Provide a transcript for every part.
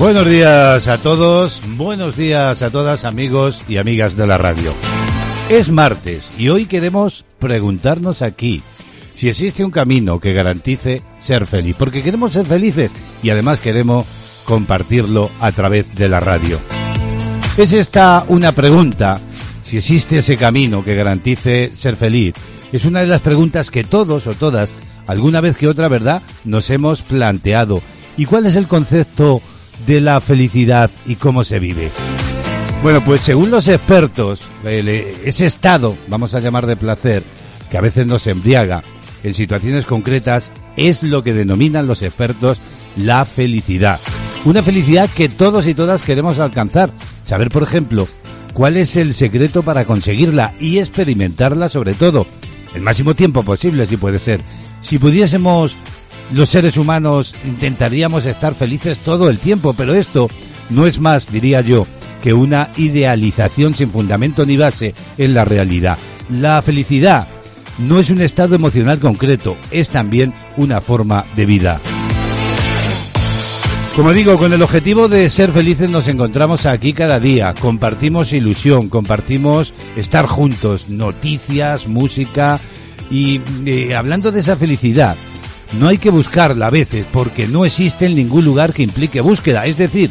Buenos días a todos, buenos días a todas amigos y amigas de la radio. Es martes y hoy queremos preguntarnos aquí si existe un camino que garantice ser feliz, porque queremos ser felices y además queremos compartirlo a través de la radio. Es esta una pregunta, si existe ese camino que garantice ser feliz. Es una de las preguntas que todos o todas, alguna vez que otra, ¿verdad?, nos hemos planteado. ¿Y cuál es el concepto de la felicidad y cómo se vive. Bueno, pues según los expertos, ese estado, vamos a llamar de placer, que a veces nos embriaga en situaciones concretas, es lo que denominan los expertos la felicidad. Una felicidad que todos y todas queremos alcanzar. Saber, por ejemplo, cuál es el secreto para conseguirla y experimentarla sobre todo, el máximo tiempo posible si puede ser. Si pudiésemos los seres humanos intentaríamos estar felices todo el tiempo, pero esto no es más, diría yo, que una idealización sin fundamento ni base en la realidad. La felicidad no es un estado emocional concreto, es también una forma de vida. Como digo, con el objetivo de ser felices nos encontramos aquí cada día, compartimos ilusión, compartimos estar juntos, noticias, música y eh, hablando de esa felicidad, no hay que buscarla a veces porque no existe en ningún lugar que implique búsqueda. Es decir,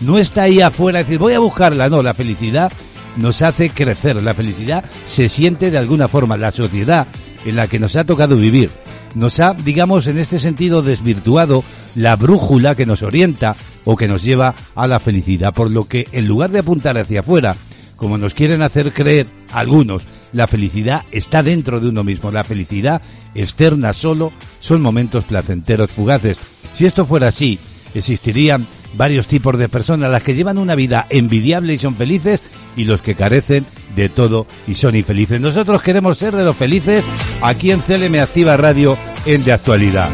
no está ahí afuera decir voy a buscarla. No, la felicidad nos hace crecer. La felicidad se siente de alguna forma. La sociedad en la que nos ha tocado vivir nos ha, digamos, en este sentido desvirtuado la brújula que nos orienta o que nos lleva a la felicidad. Por lo que en lugar de apuntar hacia afuera, como nos quieren hacer creer algunos, la felicidad está dentro de uno mismo. La felicidad externa solo son momentos placenteros fugaces. Si esto fuera así, existirían varios tipos de personas, las que llevan una vida envidiable y son felices, y los que carecen de todo y son infelices. Nosotros queremos ser de los felices aquí en CLM Activa Radio en De Actualidad.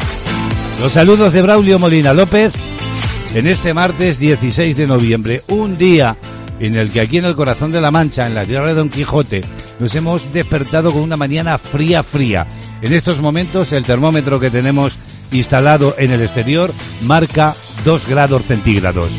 Los saludos de Braulio Molina López en este martes 16 de noviembre, un día en el que aquí en el corazón de la Mancha, en la tierra de Don Quijote, nos hemos despertado con una mañana fría, fría. En estos momentos el termómetro que tenemos instalado en el exterior marca 2 grados centígrados.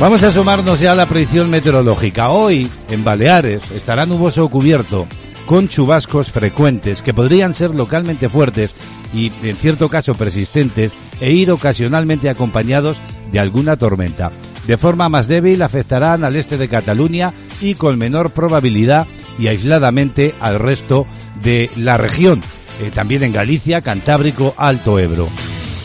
Vamos a sumarnos ya a la predicción meteorológica. Hoy, en Baleares, estará nuboso cubierto, con chubascos frecuentes que podrían ser localmente fuertes y, en cierto caso, persistentes e ir ocasionalmente acompañados de alguna tormenta de forma más débil afectarán al este de Cataluña y con menor probabilidad y aisladamente al resto de la región, eh, también en Galicia, Cantábrico, Alto Ebro.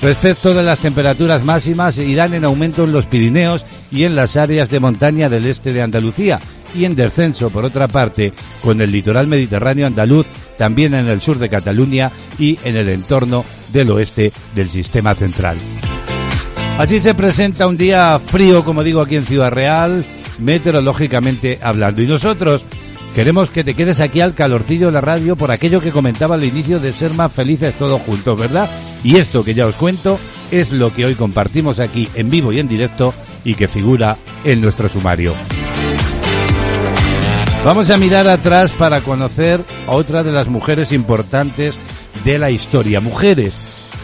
Respecto de las temperaturas máximas, irán en aumento en los Pirineos y en las áreas de montaña del este de Andalucía y en descenso, por otra parte, con el litoral mediterráneo andaluz, también en el sur de Cataluña y en el entorno del oeste del sistema central. Así se presenta un día frío, como digo, aquí en Ciudad Real, meteorológicamente hablando. Y nosotros queremos que te quedes aquí al calorcillo de la radio por aquello que comentaba al inicio de ser más felices todos juntos, ¿verdad? Y esto que ya os cuento es lo que hoy compartimos aquí en vivo y en directo y que figura en nuestro sumario. Vamos a mirar atrás para conocer a otra de las mujeres importantes de la historia. Mujeres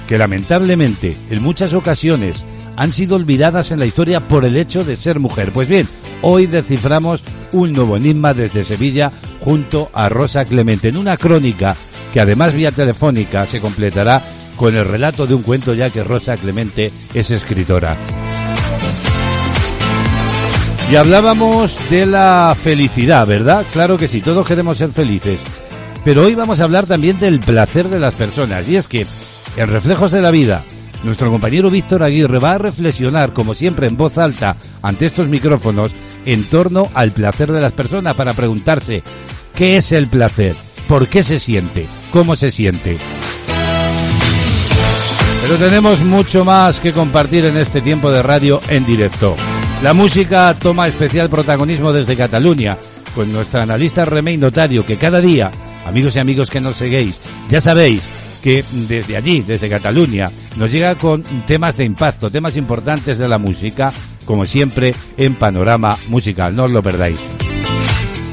que lamentablemente en muchas ocasiones han sido olvidadas en la historia por el hecho de ser mujer. Pues bien, hoy desciframos un nuevo enigma desde Sevilla junto a Rosa Clemente en una crónica que además vía telefónica se completará con el relato de un cuento ya que Rosa Clemente es escritora. Y hablábamos de la felicidad, ¿verdad? Claro que sí, todos queremos ser felices. Pero hoy vamos a hablar también del placer de las personas. Y es que, en Reflejos de la Vida, nuestro compañero Víctor Aguirre va a reflexionar, como siempre, en voz alta, ante estos micrófonos, en torno al placer de las personas para preguntarse, ¿qué es el placer? ¿Por qué se siente? ¿Cómo se siente? Pero tenemos mucho más que compartir en este tiempo de radio en directo. La música toma especial protagonismo desde Cataluña, con nuestra analista Remey Notario, que cada día, amigos y amigos que nos seguéis, ya sabéis que desde allí, desde Cataluña, nos llega con temas de impacto, temas importantes de la música, como siempre en Panorama Musical. No os lo perdáis.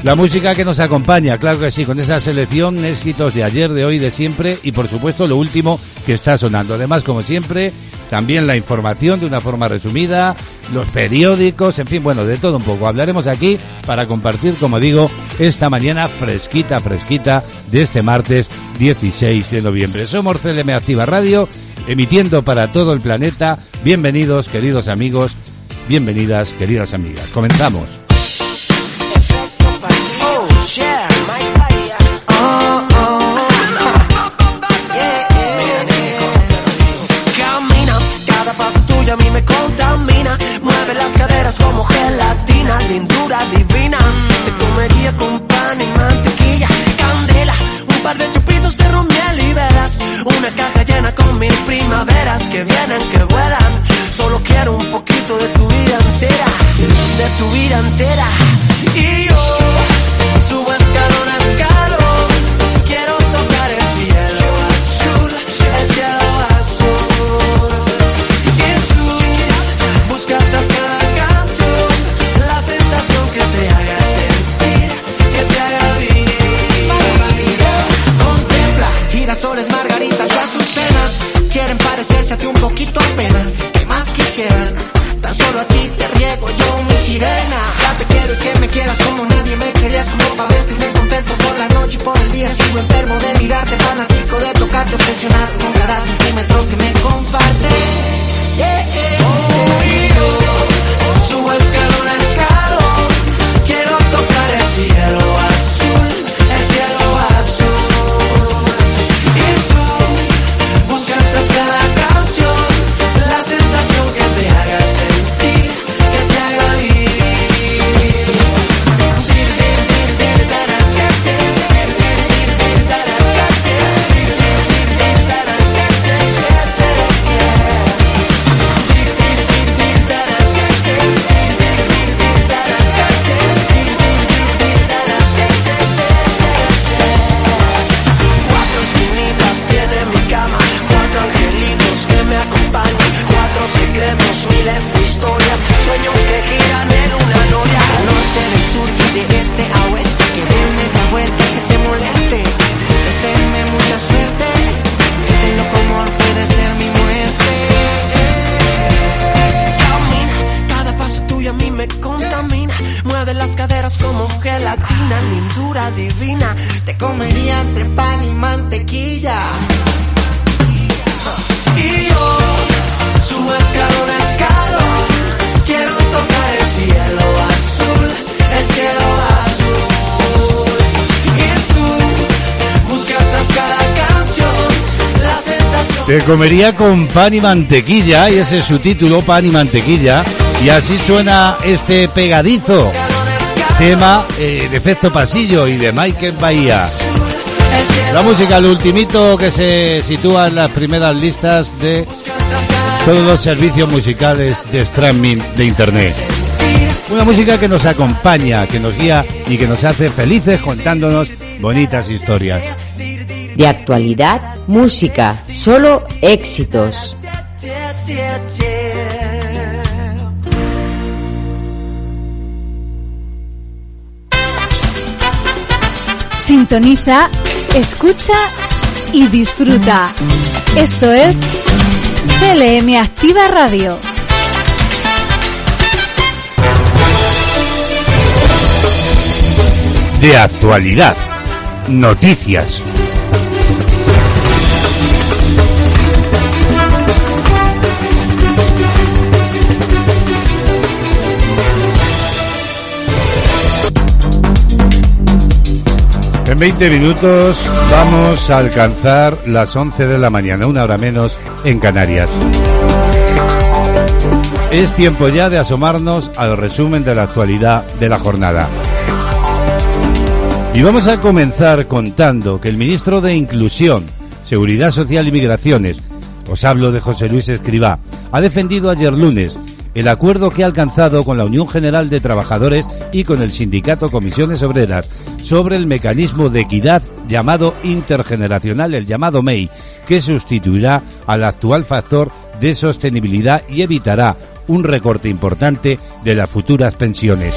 La música que nos acompaña, claro que sí, con esa selección, éxitos de ayer, de hoy, de siempre y por supuesto lo último que está sonando. Además, como siempre, también la información de una forma resumida, los periódicos, en fin, bueno, de todo un poco. Hablaremos aquí para compartir, como digo, esta mañana fresquita, fresquita de este martes 16 de noviembre. Somos CLM Activa Radio, emitiendo para todo el planeta. Bienvenidos, queridos amigos, bienvenidas, queridas amigas. Comenzamos. Divina. Te comería entre pan y mantequilla. Y yo subo escalón a escalón. Quiero tocar el cielo azul, el cielo azul. Y tú buscas tras cada canción la sensación. Te comería con pan y mantequilla, y ese es su título, pan y mantequilla. Y así suena este pegadizo tema eh, de efecto pasillo y de Michael Bahía. La música, el ultimito que se sitúa en las primeras listas de todos los servicios musicales de streaming de internet. Una música que nos acompaña, que nos guía y que nos hace felices contándonos bonitas historias. De actualidad, música, solo éxitos. Sintoniza, escucha y disfruta. Esto es CLM Activa Radio. De actualidad, noticias. 20 minutos vamos a alcanzar las 11 de la mañana, una hora menos en Canarias. Es tiempo ya de asomarnos al resumen de la actualidad de la jornada. Y vamos a comenzar contando que el ministro de Inclusión, Seguridad Social y Migraciones, os hablo de José Luis Escribá, ha defendido ayer lunes el acuerdo que ha alcanzado con la Unión General de Trabajadores y con el sindicato Comisiones Obreras sobre el mecanismo de equidad llamado intergeneracional, el llamado MEI, que sustituirá al actual factor de sostenibilidad y evitará un recorte importante de las futuras pensiones.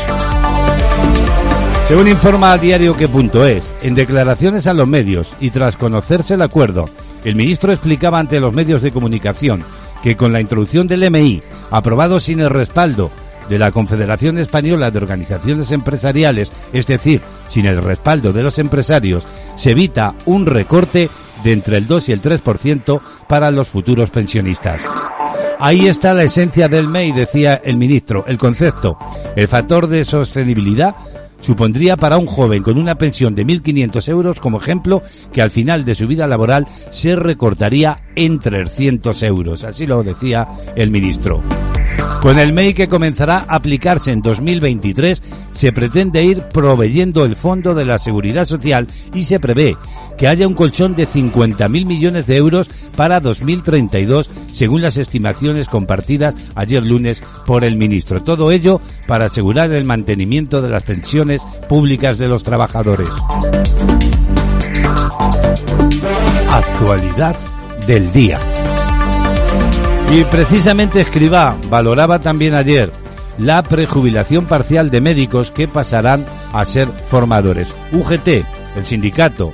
Según informa a diario que.es, en declaraciones a los medios y tras conocerse el acuerdo, el ministro explicaba ante los medios de comunicación que con la introducción del MI, aprobado sin el respaldo de la Confederación Española de Organizaciones Empresariales, es decir, sin el respaldo de los empresarios, se evita un recorte de entre el 2 y el 3% para los futuros pensionistas. Ahí está la esencia del MEI, decía el ministro, el concepto, el factor de sostenibilidad supondría para un joven con una pensión de 1.500 euros, como ejemplo, que al final de su vida laboral se recortaría en 300 euros. Así lo decía el ministro. Con el MEI que comenzará a aplicarse en 2023, se pretende ir proveyendo el Fondo de la Seguridad Social y se prevé que haya un colchón de 50.000 millones de euros para 2032, según las estimaciones compartidas ayer lunes por el ministro. Todo ello para asegurar el mantenimiento de las pensiones públicas de los trabajadores. Actualidad del día. Y precisamente Escribá valoraba también ayer la prejubilación parcial de médicos que pasarán a ser formadores. UGT, el sindicato,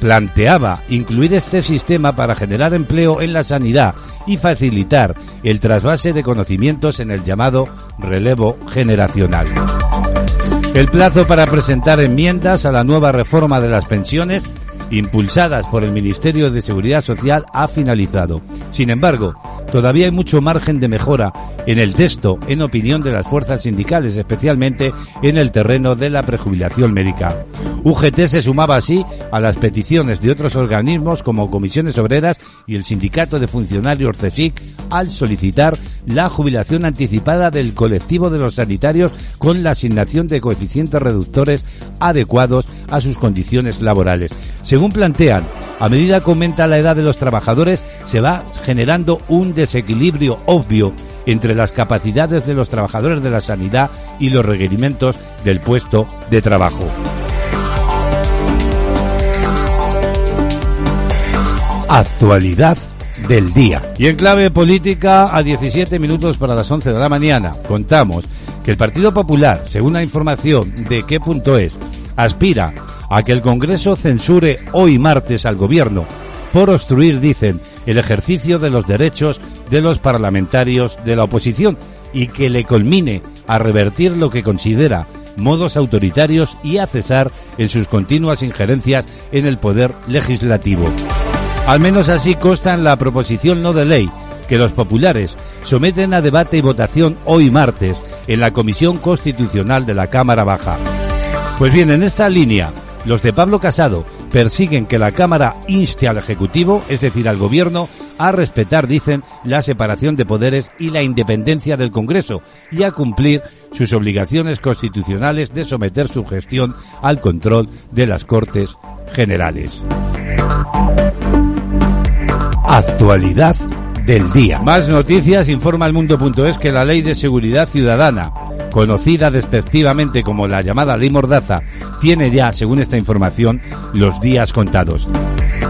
planteaba incluir este sistema para generar empleo en la sanidad y facilitar el trasvase de conocimientos en el llamado relevo generacional. El plazo para presentar enmiendas a la nueva reforma de las pensiones impulsadas por el Ministerio de Seguridad Social, ha finalizado. Sin embargo, todavía hay mucho margen de mejora en el texto, en opinión de las fuerzas sindicales, especialmente en el terreno de la prejubilación médica. UGT se sumaba así a las peticiones de otros organismos como comisiones obreras y el sindicato de funcionarios CESIC al solicitar la jubilación anticipada del colectivo de los sanitarios con la asignación de coeficientes reductores adecuados a sus condiciones laborales. Según plantean, a medida que aumenta la edad de los trabajadores, se va generando un desequilibrio obvio entre las capacidades de los trabajadores de la sanidad y los requerimientos del puesto de trabajo. Actualidad del día. Y en clave política, a 17 minutos para las 11 de la mañana, contamos que el Partido Popular, según la información de qué punto es, aspira a que el Congreso censure hoy martes al Gobierno por obstruir, dicen, el ejercicio de los derechos de los parlamentarios de la oposición y que le culmine a revertir lo que considera modos autoritarios y a cesar en sus continuas injerencias en el poder legislativo. Al menos así consta en la proposición no de ley que los populares someten a debate y votación hoy martes en la Comisión Constitucional de la Cámara Baja. Pues bien, en esta línea, los de Pablo Casado persiguen que la Cámara inste al Ejecutivo, es decir, al Gobierno, a respetar, dicen, la separación de poderes y la independencia del Congreso y a cumplir sus obligaciones constitucionales de someter su gestión al control de las Cortes Generales. Actualidad del día. Más noticias, informa el mundo.es que la Ley de Seguridad Ciudadana, conocida despectivamente como la llamada Ley Mordaza, tiene ya, según esta información, los días contados.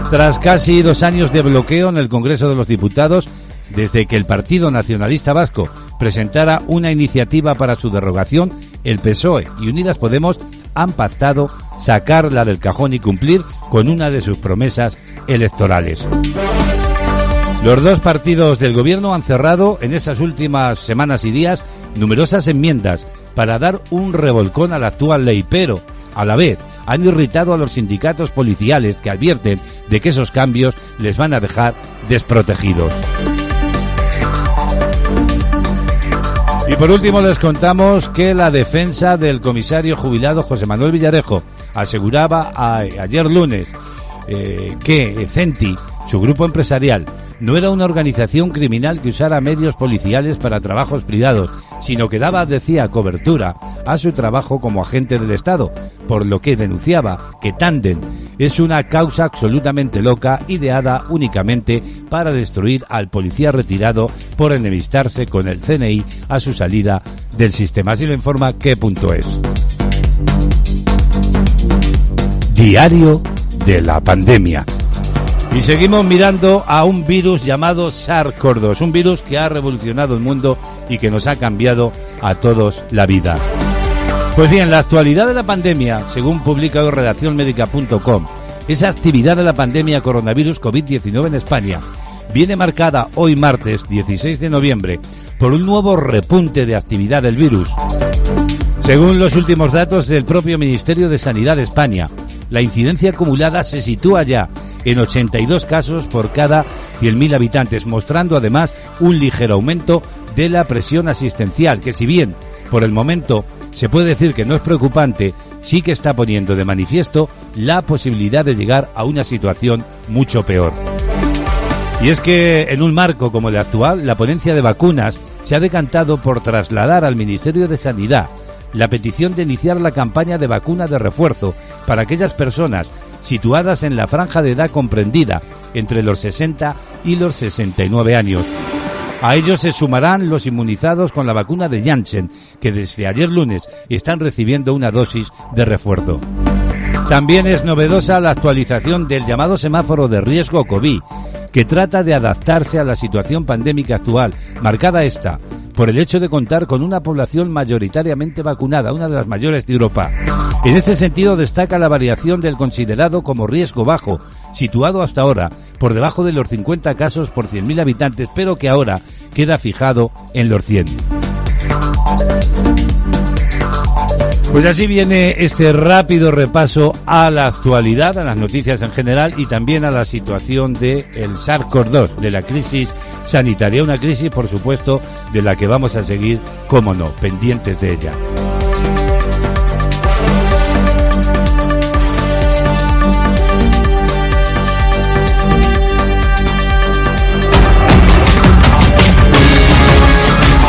Tras casi dos años de bloqueo en el Congreso de los Diputados, desde que el Partido Nacionalista Vasco presentara una iniciativa para su derogación, el PSOE y Unidas Podemos han pactado sacarla del cajón y cumplir con una de sus promesas electorales. Los dos partidos del gobierno han cerrado en estas últimas semanas y días numerosas enmiendas para dar un revolcón a la actual ley, pero a la vez han irritado a los sindicatos policiales que advierten de que esos cambios les van a dejar desprotegidos. Y por último les contamos que la defensa del comisario jubilado José Manuel Villarejo aseguraba ayer lunes eh, que Centi, su grupo empresarial, no era una organización criminal que usara medios policiales para trabajos privados, sino que daba, decía, cobertura a su trabajo como agente del Estado, por lo que denunciaba que Tanden es una causa absolutamente loca ideada únicamente para destruir al policía retirado por enemistarse con el CNI a su salida del sistema. Así lo informa qué punto es. Diario de la pandemia. Y seguimos mirando a un virus llamado SARS-CoV-2, un virus que ha revolucionado el mundo y que nos ha cambiado a todos la vida. Pues bien, la actualidad de la pandemia, según publica hoy redaccionmedica.com, esa actividad de la pandemia coronavirus COVID-19 en España viene marcada hoy martes 16 de noviembre por un nuevo repunte de actividad del virus. Según los últimos datos del propio Ministerio de Sanidad de España, la incidencia acumulada se sitúa ya en 82 casos por cada 100.000 habitantes, mostrando además un ligero aumento de la presión asistencial, que si bien por el momento se puede decir que no es preocupante, sí que está poniendo de manifiesto la posibilidad de llegar a una situación mucho peor. Y es que en un marco como el actual, la ponencia de vacunas se ha decantado por trasladar al Ministerio de Sanidad la petición de iniciar la campaña de vacuna de refuerzo para aquellas personas situadas en la franja de edad comprendida entre los 60 y los 69 años. A ellos se sumarán los inmunizados con la vacuna de Janssen, que desde ayer lunes están recibiendo una dosis de refuerzo. También es novedosa la actualización del llamado semáforo de riesgo COVID, que trata de adaptarse a la situación pandémica actual, marcada esta por el hecho de contar con una población mayoritariamente vacunada, una de las mayores de Europa. En este sentido destaca la variación del considerado como riesgo bajo, situado hasta ahora por debajo de los 50 casos por 100.000 habitantes, pero que ahora queda fijado en los 100. Pues así viene este rápido repaso a la actualidad, a las noticias en general y también a la situación de el SARS-CoV-2, de la crisis sanitaria, una crisis por supuesto de la que vamos a seguir, como no, pendientes de ella.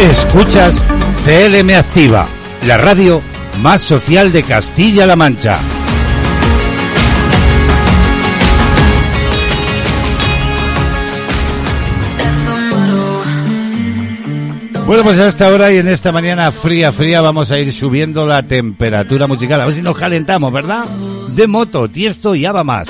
Escuchas CLM Activa, la radio más social de Castilla-La Mancha. Bueno, pues a esta hora y en esta mañana fría, fría vamos a ir subiendo la temperatura musical. A ver si nos calentamos, ¿verdad? De moto, tiesto y aba más.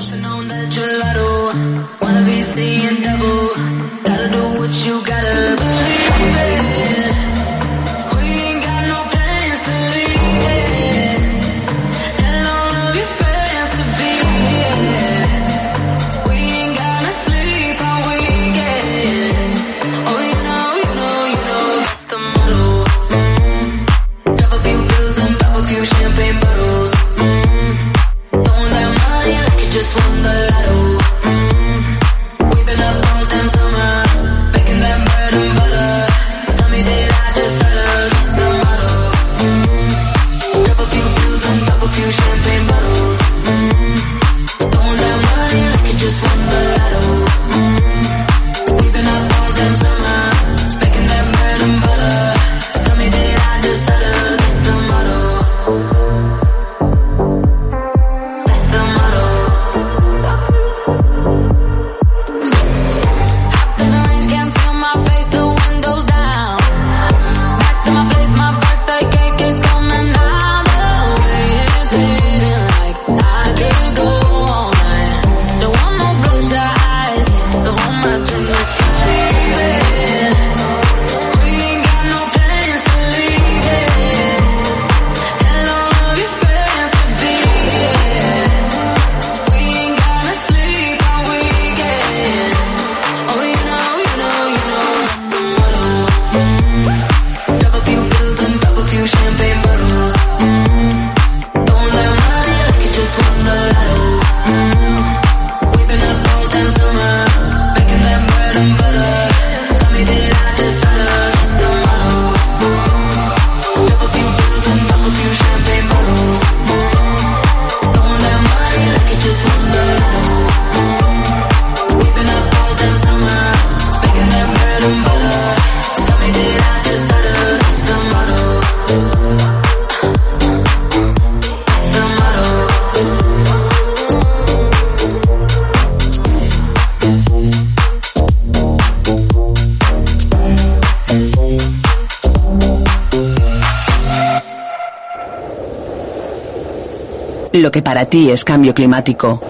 Que para ti es cambio climático,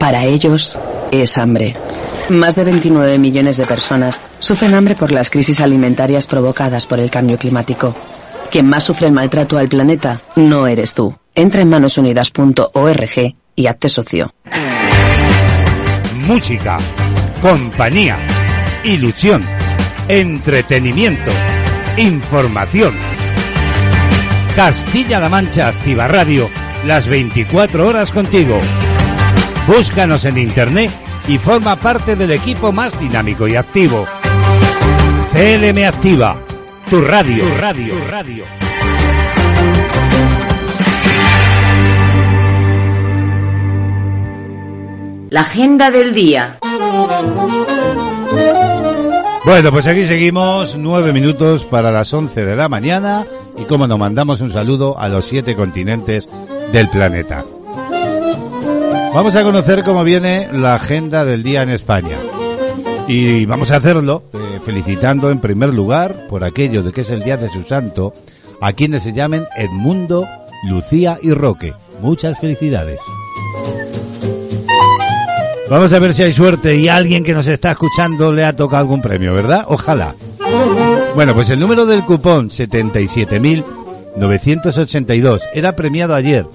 para ellos es hambre. Más de 29 millones de personas sufren hambre por las crisis alimentarias provocadas por el cambio climático. Quien más sufre el maltrato al planeta no eres tú. Entra en manosunidas.org y hazte socio. Música, compañía, ilusión, entretenimiento, información. Castilla-La Mancha Activa Radio, las 24 horas contigo. Búscanos en internet y forma parte del equipo más dinámico y activo. CLM Activa, tu radio, tu radio, tu radio. La agenda del día. Bueno, pues aquí seguimos, nueve minutos para las once de la mañana y como nos mandamos un saludo a los siete continentes del planeta. Vamos a conocer cómo viene la agenda del día en España. Y vamos a hacerlo eh, felicitando en primer lugar por aquello de que es el día de su santo a quienes se llamen Edmundo, Lucía y Roque. Muchas felicidades. Vamos a ver si hay suerte y alguien que nos está escuchando le ha tocado algún premio, ¿verdad? Ojalá. Bueno, pues el número del cupón 77.982 era premiado ayer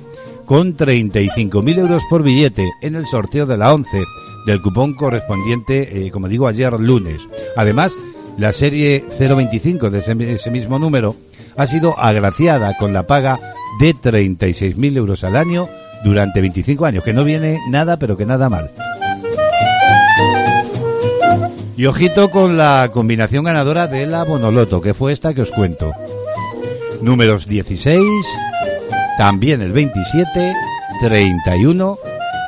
con 35.000 euros por billete en el sorteo de la 11 del cupón correspondiente, eh, como digo, ayer lunes. Además, la serie 025 de ese, ese mismo número ha sido agraciada con la paga de 36.000 euros al año durante 25 años, que no viene nada, pero que nada mal. Y ojito con la combinación ganadora de la Bonoloto, que fue esta que os cuento. Números 16, también el 27, 31,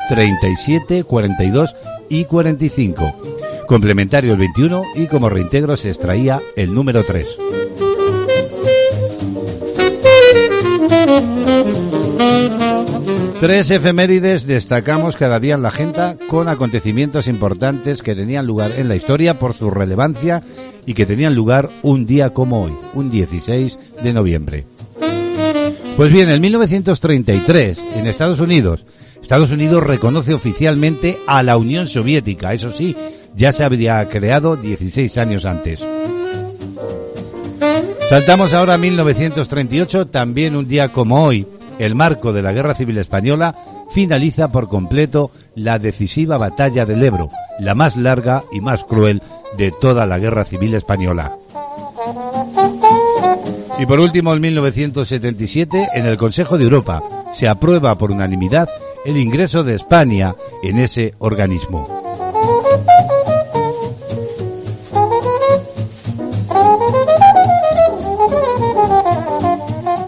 37, 42 y 45. Complementario el 21 y como reintegro se extraía el número 3. Tres efemérides destacamos cada día en la agenda con acontecimientos importantes que tenían lugar en la historia por su relevancia y que tenían lugar un día como hoy, un 16 de noviembre. Pues bien, en 1933, en Estados Unidos, Estados Unidos reconoce oficialmente a la Unión Soviética. Eso sí, ya se habría creado 16 años antes. Saltamos ahora a 1938, también un día como hoy, el marco de la Guerra Civil Española finaliza por completo la decisiva batalla del Ebro, la más larga y más cruel de toda la Guerra Civil Española. Y por último, en 1977, en el Consejo de Europa, se aprueba por unanimidad el ingreso de España en ese organismo.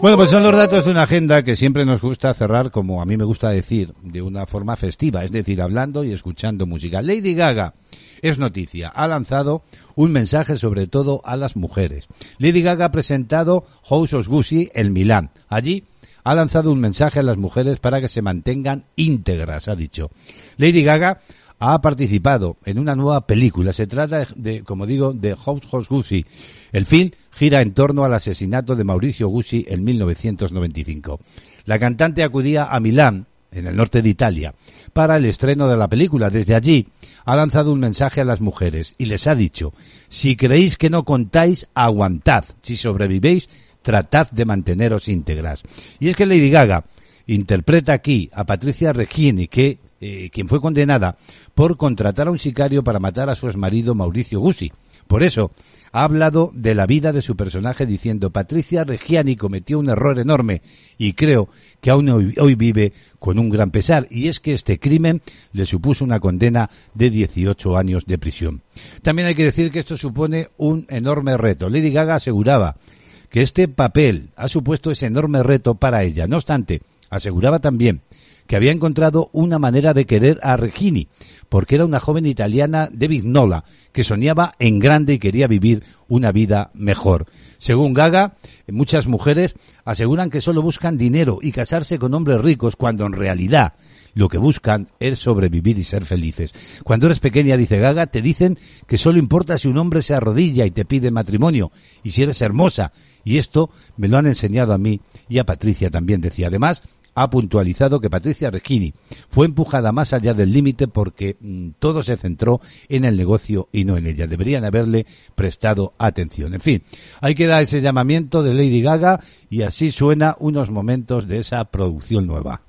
Bueno, pues son los datos de una agenda que siempre nos gusta cerrar, como a mí me gusta decir, de una forma festiva, es decir, hablando y escuchando música. Lady Gaga es noticia. Ha lanzado un mensaje sobre todo a las mujeres. Lady Gaga ha presentado House of Gucci en Milán. Allí ha lanzado un mensaje a las mujeres para que se mantengan íntegras, ha dicho. Lady Gaga ha participado en una nueva película. Se trata de, como digo, de House of Gucci. El film gira en torno al asesinato de Mauricio Gucci en 1995. La cantante acudía a Milán, en el norte de Italia, para el estreno de la película. Desde allí ha lanzado un mensaje a las mujeres y les ha dicho, si creéis que no contáis, aguantad. Si sobrevivéis, tratad de manteneros íntegras. Y es que Lady Gaga interpreta aquí a Patricia Regini, que eh, quien fue condenada por contratar a un sicario para matar a su exmarido Mauricio Gucci. Por eso, ha hablado de la vida de su personaje diciendo Patricia Reggiani cometió un error enorme y creo que aún hoy, hoy, vive con un gran pesar y es que este crimen le supuso una condena de 18 años de prisión. También hay que decir que esto supone un enorme reto. Lady Gaga aseguraba que este papel ha supuesto ese enorme reto para ella. No obstante, aseguraba también que había encontrado una manera de querer a Regini, porque era una joven italiana de Vignola, que soñaba en grande y quería vivir una vida mejor. Según Gaga, muchas mujeres aseguran que solo buscan dinero y casarse con hombres ricos, cuando en realidad lo que buscan es sobrevivir y ser felices. Cuando eres pequeña, dice Gaga, te dicen que solo importa si un hombre se arrodilla y te pide matrimonio, y si eres hermosa. Y esto me lo han enseñado a mí y a Patricia también decía. Además, ha puntualizado que Patricia Regini fue empujada más allá del límite porque mm, todo se centró en el negocio y no en ella. Deberían haberle prestado atención. En fin, ahí queda ese llamamiento de Lady Gaga y así suena unos momentos de esa producción nueva.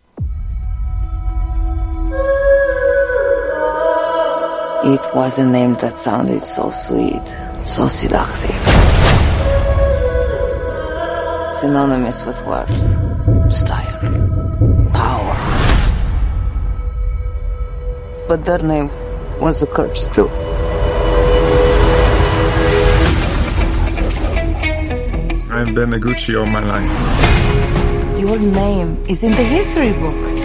Synonymous with worth, style, But that name was a curse too. I've been a Gucci all my life. Your name is in the history books.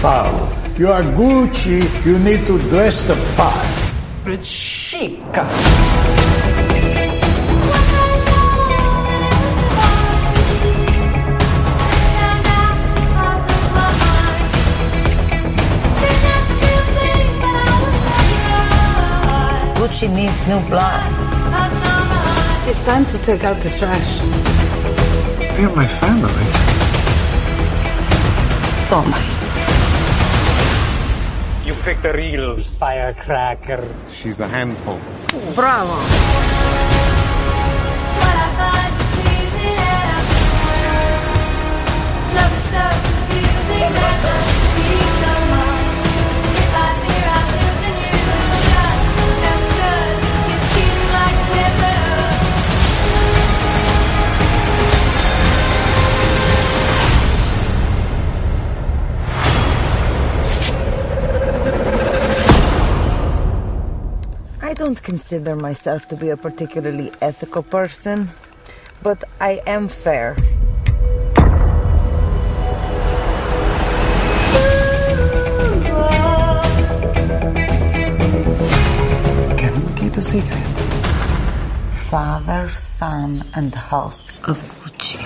Paolo, you are Gucci, you need to dress the part. It's chic. Gucci needs new blood. It's time to take out the trash. They're my family. So am I. You picked a real firecracker. She's a handful. Bravo. I don't consider myself to be a particularly ethical person, but I am fair. Can you keep a secret? Father, son, and house of Gucci.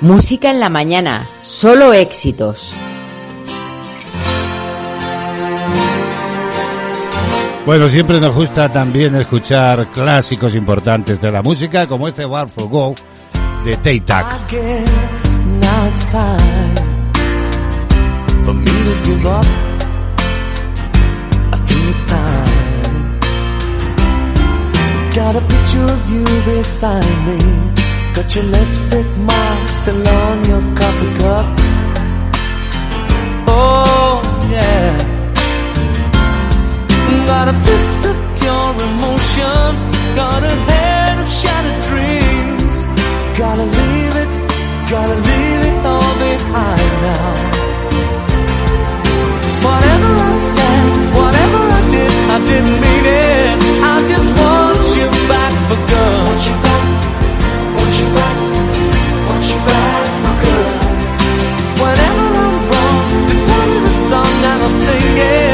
Música en la mañana, solo éxitos. Bueno, siempre nos gusta también escuchar clásicos importantes de la música, como este War for Go de Tay Tac. Got a picture of you beside me. Got your lipstick mark still on your coffee cup. Oh, yeah. Got a fist of pure emotion. Got a head of shattered dreams. Gotta leave it, gotta leave it all behind now. Whatever I said, whatever I did, I didn't mean it. I just want you back for good. Want you back, want you back, want you back for good. Whenever I'm wrong, just tell me the song and I'll sing it.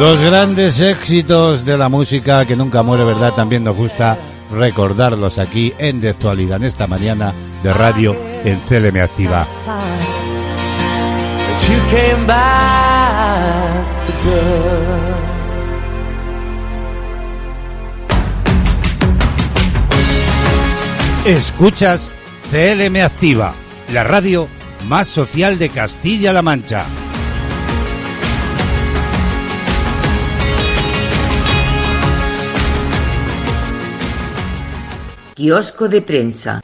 Los grandes éxitos de la música que nunca muere, ¿verdad? También nos gusta recordarlos aquí en De Actualidad, en esta mañana de radio en CLM Activa. Escuchas CLM Activa, la radio más social de Castilla-La Mancha. Kiosco de prensa.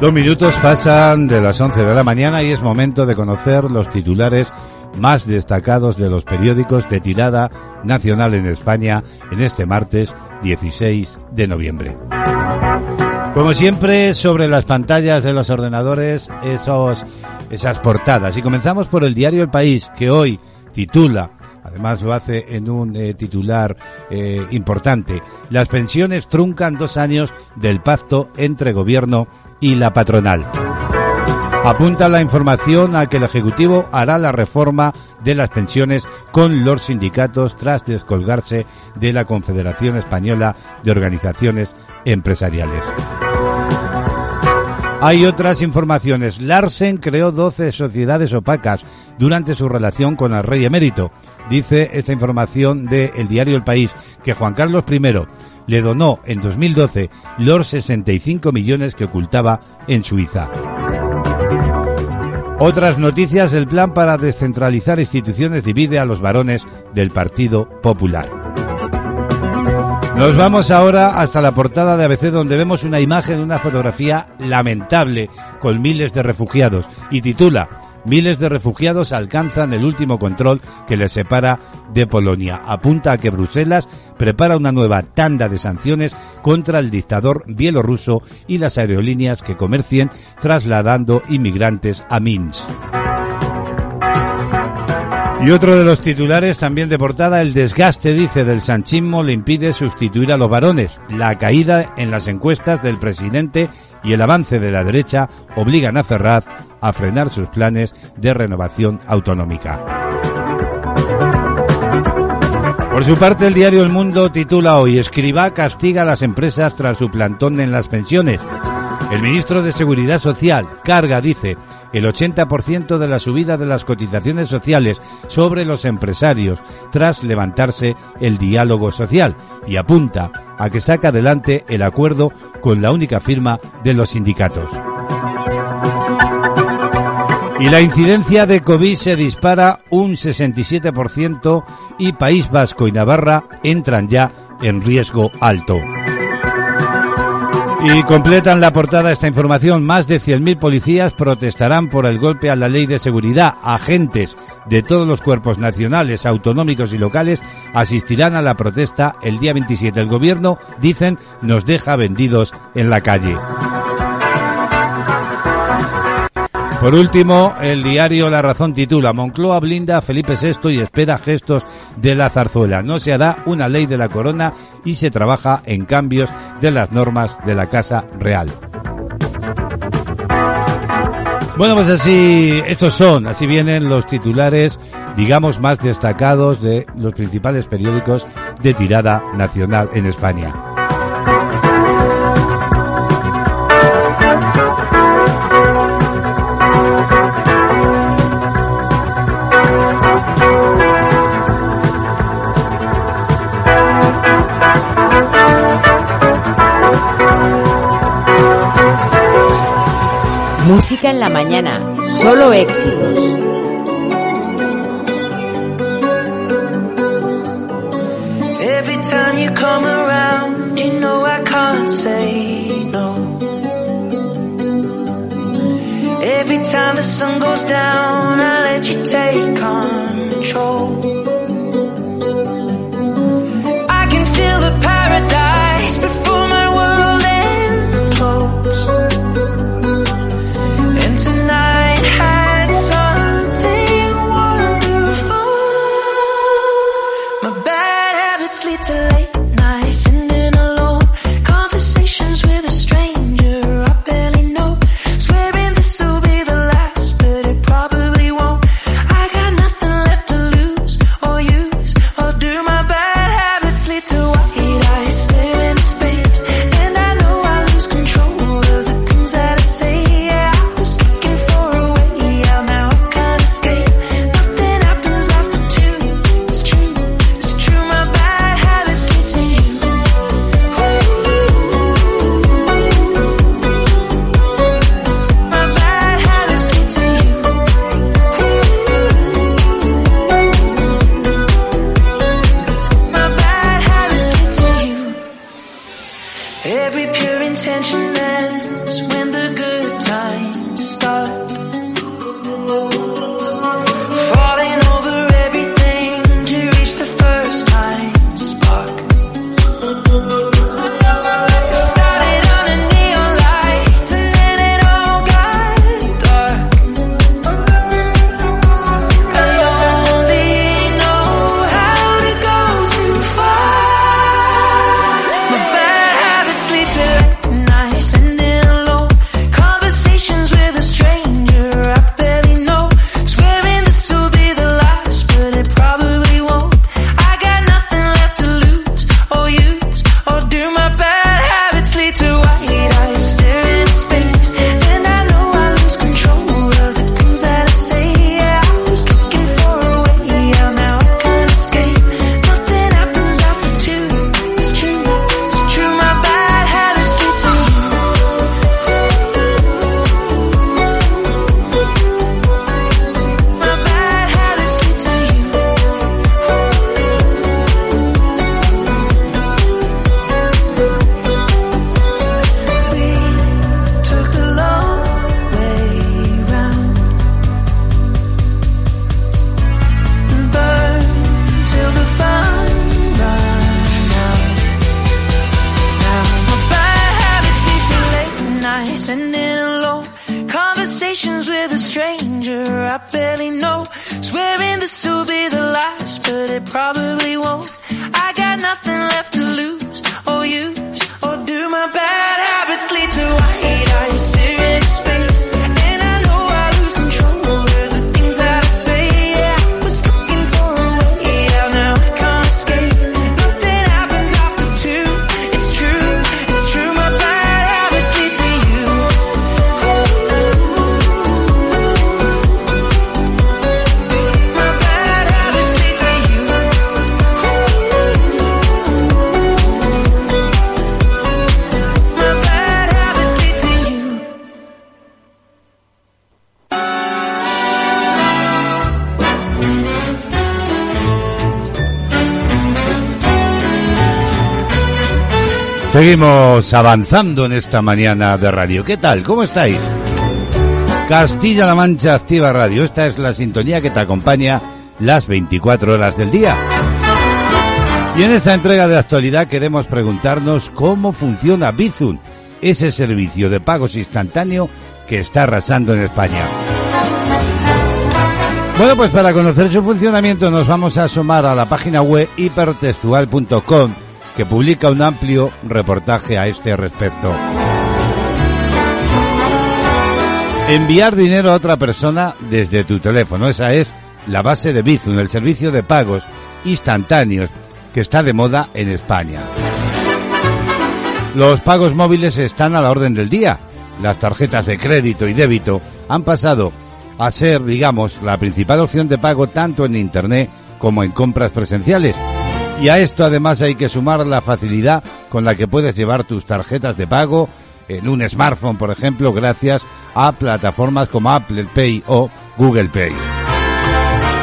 Dos minutos pasan de las 11 de la mañana y es momento de conocer los titulares más destacados de los periódicos de tirada nacional en España en este martes 16 de noviembre. Como siempre, sobre las pantallas de los ordenadores, esos, esas portadas. Y comenzamos por el diario El País, que hoy titula Además lo hace en un eh, titular eh, importante. Las pensiones truncan dos años del pacto entre gobierno y la patronal. Apunta la información a que el Ejecutivo hará la reforma de las pensiones con los sindicatos tras descolgarse de la Confederación Española de Organizaciones Empresariales. Hay otras informaciones. Larsen creó 12 sociedades opacas durante su relación con el rey emérito. Dice esta información de el diario El País que Juan Carlos I le donó en 2012 los 65 millones que ocultaba en Suiza. Otras noticias, el plan para descentralizar instituciones divide a los varones del Partido Popular. Nos vamos ahora hasta la portada de ABC donde vemos una imagen, una fotografía lamentable con miles de refugiados y titula Miles de refugiados alcanzan el último control que les separa de Polonia. Apunta a que Bruselas prepara una nueva tanda de sanciones contra el dictador bielorruso y las aerolíneas que comercien trasladando inmigrantes a Minsk. Y otro de los titulares también de portada, el desgaste, dice, del sanchismo le impide sustituir a los varones. La caída en las encuestas del presidente y el avance de la derecha obligan a Ferraz a frenar sus planes de renovación autonómica. Por su parte, el diario El Mundo titula hoy, Escribá castiga a las empresas tras su plantón en las pensiones. El ministro de Seguridad Social carga, dice, el 80% de la subida de las cotizaciones sociales sobre los empresarios tras levantarse el diálogo social y apunta a que saca adelante el acuerdo con la única firma de los sindicatos. Y la incidencia de COVID se dispara un 67% y País Vasco y Navarra entran ya en riesgo alto. Y completan la portada esta información. Más de 100.000 policías protestarán por el golpe a la ley de seguridad. Agentes de todos los cuerpos nacionales, autonómicos y locales asistirán a la protesta el día 27. El gobierno, dicen, nos deja vendidos en la calle. Por último, el diario La Razón titula Moncloa blinda a Felipe VI y espera gestos de la zarzuela. No se hará una ley de la corona y se trabaja en cambios de las normas de la Casa Real. Bueno, pues así, estos son, así vienen los titulares, digamos, más destacados de los principales periódicos de tirada nacional en España. Música en la mañana, solo éxitos. Every time you come around, you know I can't say no. Every time the sun goes down, I let you take control. Seguimos avanzando en esta mañana de radio. ¿Qué tal? ¿Cómo estáis? Castilla-La Mancha Activa Radio. Esta es la sintonía que te acompaña las 24 horas del día. Y en esta entrega de actualidad queremos preguntarnos cómo funciona Bizum, ese servicio de pagos instantáneo que está arrasando en España. Bueno, pues para conocer su funcionamiento nos vamos a asomar a la página web hipertextual.com que publica un amplio reportaje a este respecto. Enviar dinero a otra persona desde tu teléfono, esa es la base de Bizum, el servicio de pagos instantáneos que está de moda en España. Los pagos móviles están a la orden del día. Las tarjetas de crédito y débito han pasado a ser, digamos, la principal opción de pago tanto en Internet como en compras presenciales. Y a esto además hay que sumar la facilidad con la que puedes llevar tus tarjetas de pago en un smartphone, por ejemplo, gracias a plataformas como Apple Pay o Google Pay.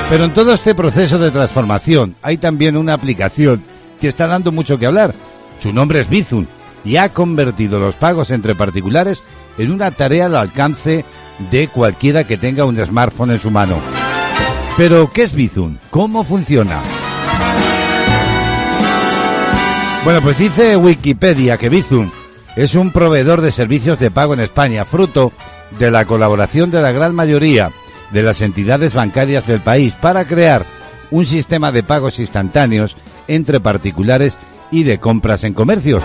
Pero en todo este proceso de transformación hay también una aplicación que está dando mucho que hablar. Su nombre es Bizum y ha convertido los pagos entre particulares en una tarea al alcance de cualquiera que tenga un smartphone en su mano. Pero, ¿qué es Bizum? ¿Cómo funciona? Bueno, pues dice Wikipedia que Bizum es un proveedor de servicios de pago en España, fruto de la colaboración de la gran mayoría de las entidades bancarias del país para crear un sistema de pagos instantáneos entre particulares y de compras en comercios.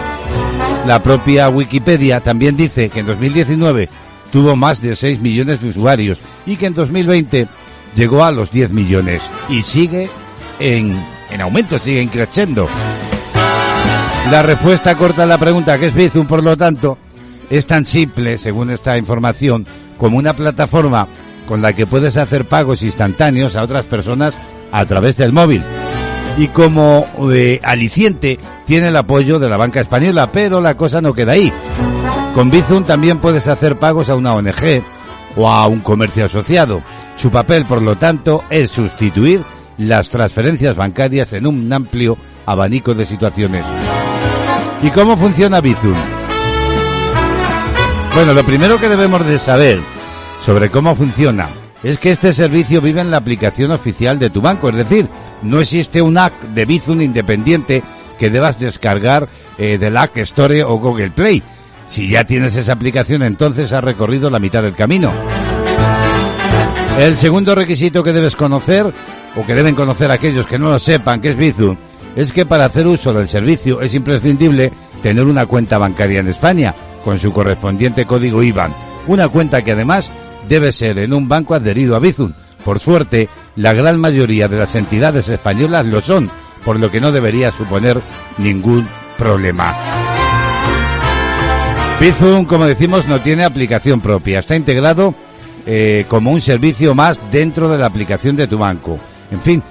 La propia Wikipedia también dice que en 2019 tuvo más de 6 millones de usuarios y que en 2020 llegó a los 10 millones y sigue en, en aumento, sigue creciendo. La respuesta corta a la pregunta que es Bizum, por lo tanto, es tan simple, según esta información, como una plataforma con la que puedes hacer pagos instantáneos a otras personas a través del móvil. Y como eh, aliciente tiene el apoyo de la banca española, pero la cosa no queda ahí. Con Bizum también puedes hacer pagos a una ONG o a un comercio asociado. Su papel, por lo tanto, es sustituir las transferencias bancarias en un amplio abanico de situaciones. ¿Y cómo funciona Bizum? Bueno, lo primero que debemos de saber sobre cómo funciona es que este servicio vive en la aplicación oficial de tu banco, es decir, no existe un app de Bizum independiente que debas descargar eh, del App Store o Google Play. Si ya tienes esa aplicación, entonces has recorrido la mitad del camino. El segundo requisito que debes conocer, o que deben conocer aquellos que no lo sepan, que es Bizum, es que para hacer uso del servicio es imprescindible tener una cuenta bancaria en España, con su correspondiente código IBAN. Una cuenta que además debe ser en un banco adherido a Bizum. Por suerte, la gran mayoría de las entidades españolas lo son, por lo que no debería suponer ningún problema. Bizum, como decimos, no tiene aplicación propia. Está integrado eh, como un servicio más dentro de la aplicación de tu banco. En fin.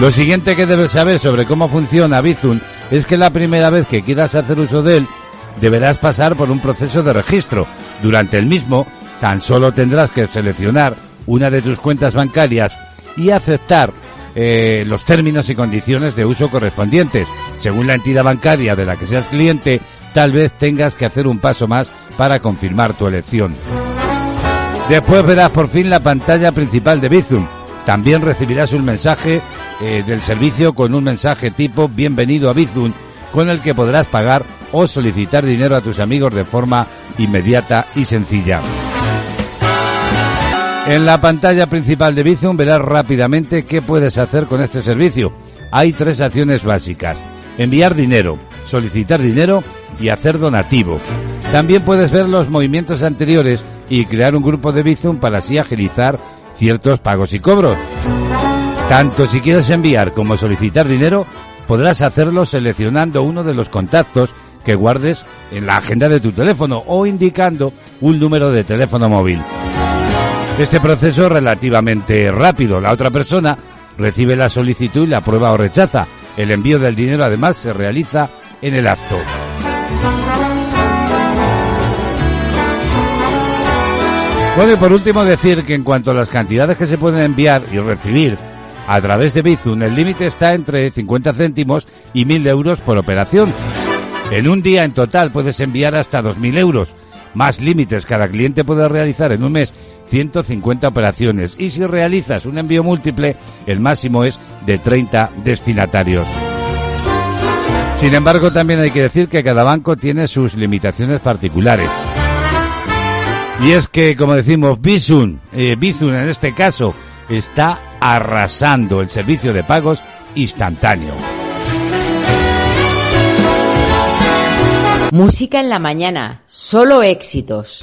Lo siguiente que debes saber sobre cómo funciona Bizum es que la primera vez que quieras hacer uso de él, deberás pasar por un proceso de registro. Durante el mismo, tan solo tendrás que seleccionar una de tus cuentas bancarias y aceptar eh, los términos y condiciones de uso correspondientes. Según la entidad bancaria de la que seas cliente, tal vez tengas que hacer un paso más para confirmar tu elección. Después verás por fin la pantalla principal de Bizum. También recibirás un mensaje eh, del servicio con un mensaje tipo Bienvenido a Bizum, con el que podrás pagar o solicitar dinero a tus amigos de forma inmediata y sencilla. En la pantalla principal de Bizum verás rápidamente qué puedes hacer con este servicio. Hay tres acciones básicas. Enviar dinero, solicitar dinero y hacer donativo. También puedes ver los movimientos anteriores y crear un grupo de Bizum para así agilizar ciertos pagos y cobros. Tanto si quieres enviar como solicitar dinero, podrás hacerlo seleccionando uno de los contactos que guardes en la agenda de tu teléfono o indicando un número de teléfono móvil. Este proceso es relativamente rápido. La otra persona recibe la solicitud y la prueba o rechaza. El envío del dinero además se realiza en el acto. Bueno, y por último decir que en cuanto a las cantidades que se pueden enviar y recibir a través de Bizum, el límite está entre 50 céntimos y 1.000 euros por operación. En un día en total puedes enviar hasta 2.000 euros. Más límites, cada cliente puede realizar en un mes 150 operaciones y si realizas un envío múltiple, el máximo es de 30 destinatarios. Sin embargo, también hay que decir que cada banco tiene sus limitaciones particulares. Y es que, como decimos, Bizum, eh, Bizum en este caso, está arrasando el servicio de pagos instantáneo. Música en la mañana, solo éxitos.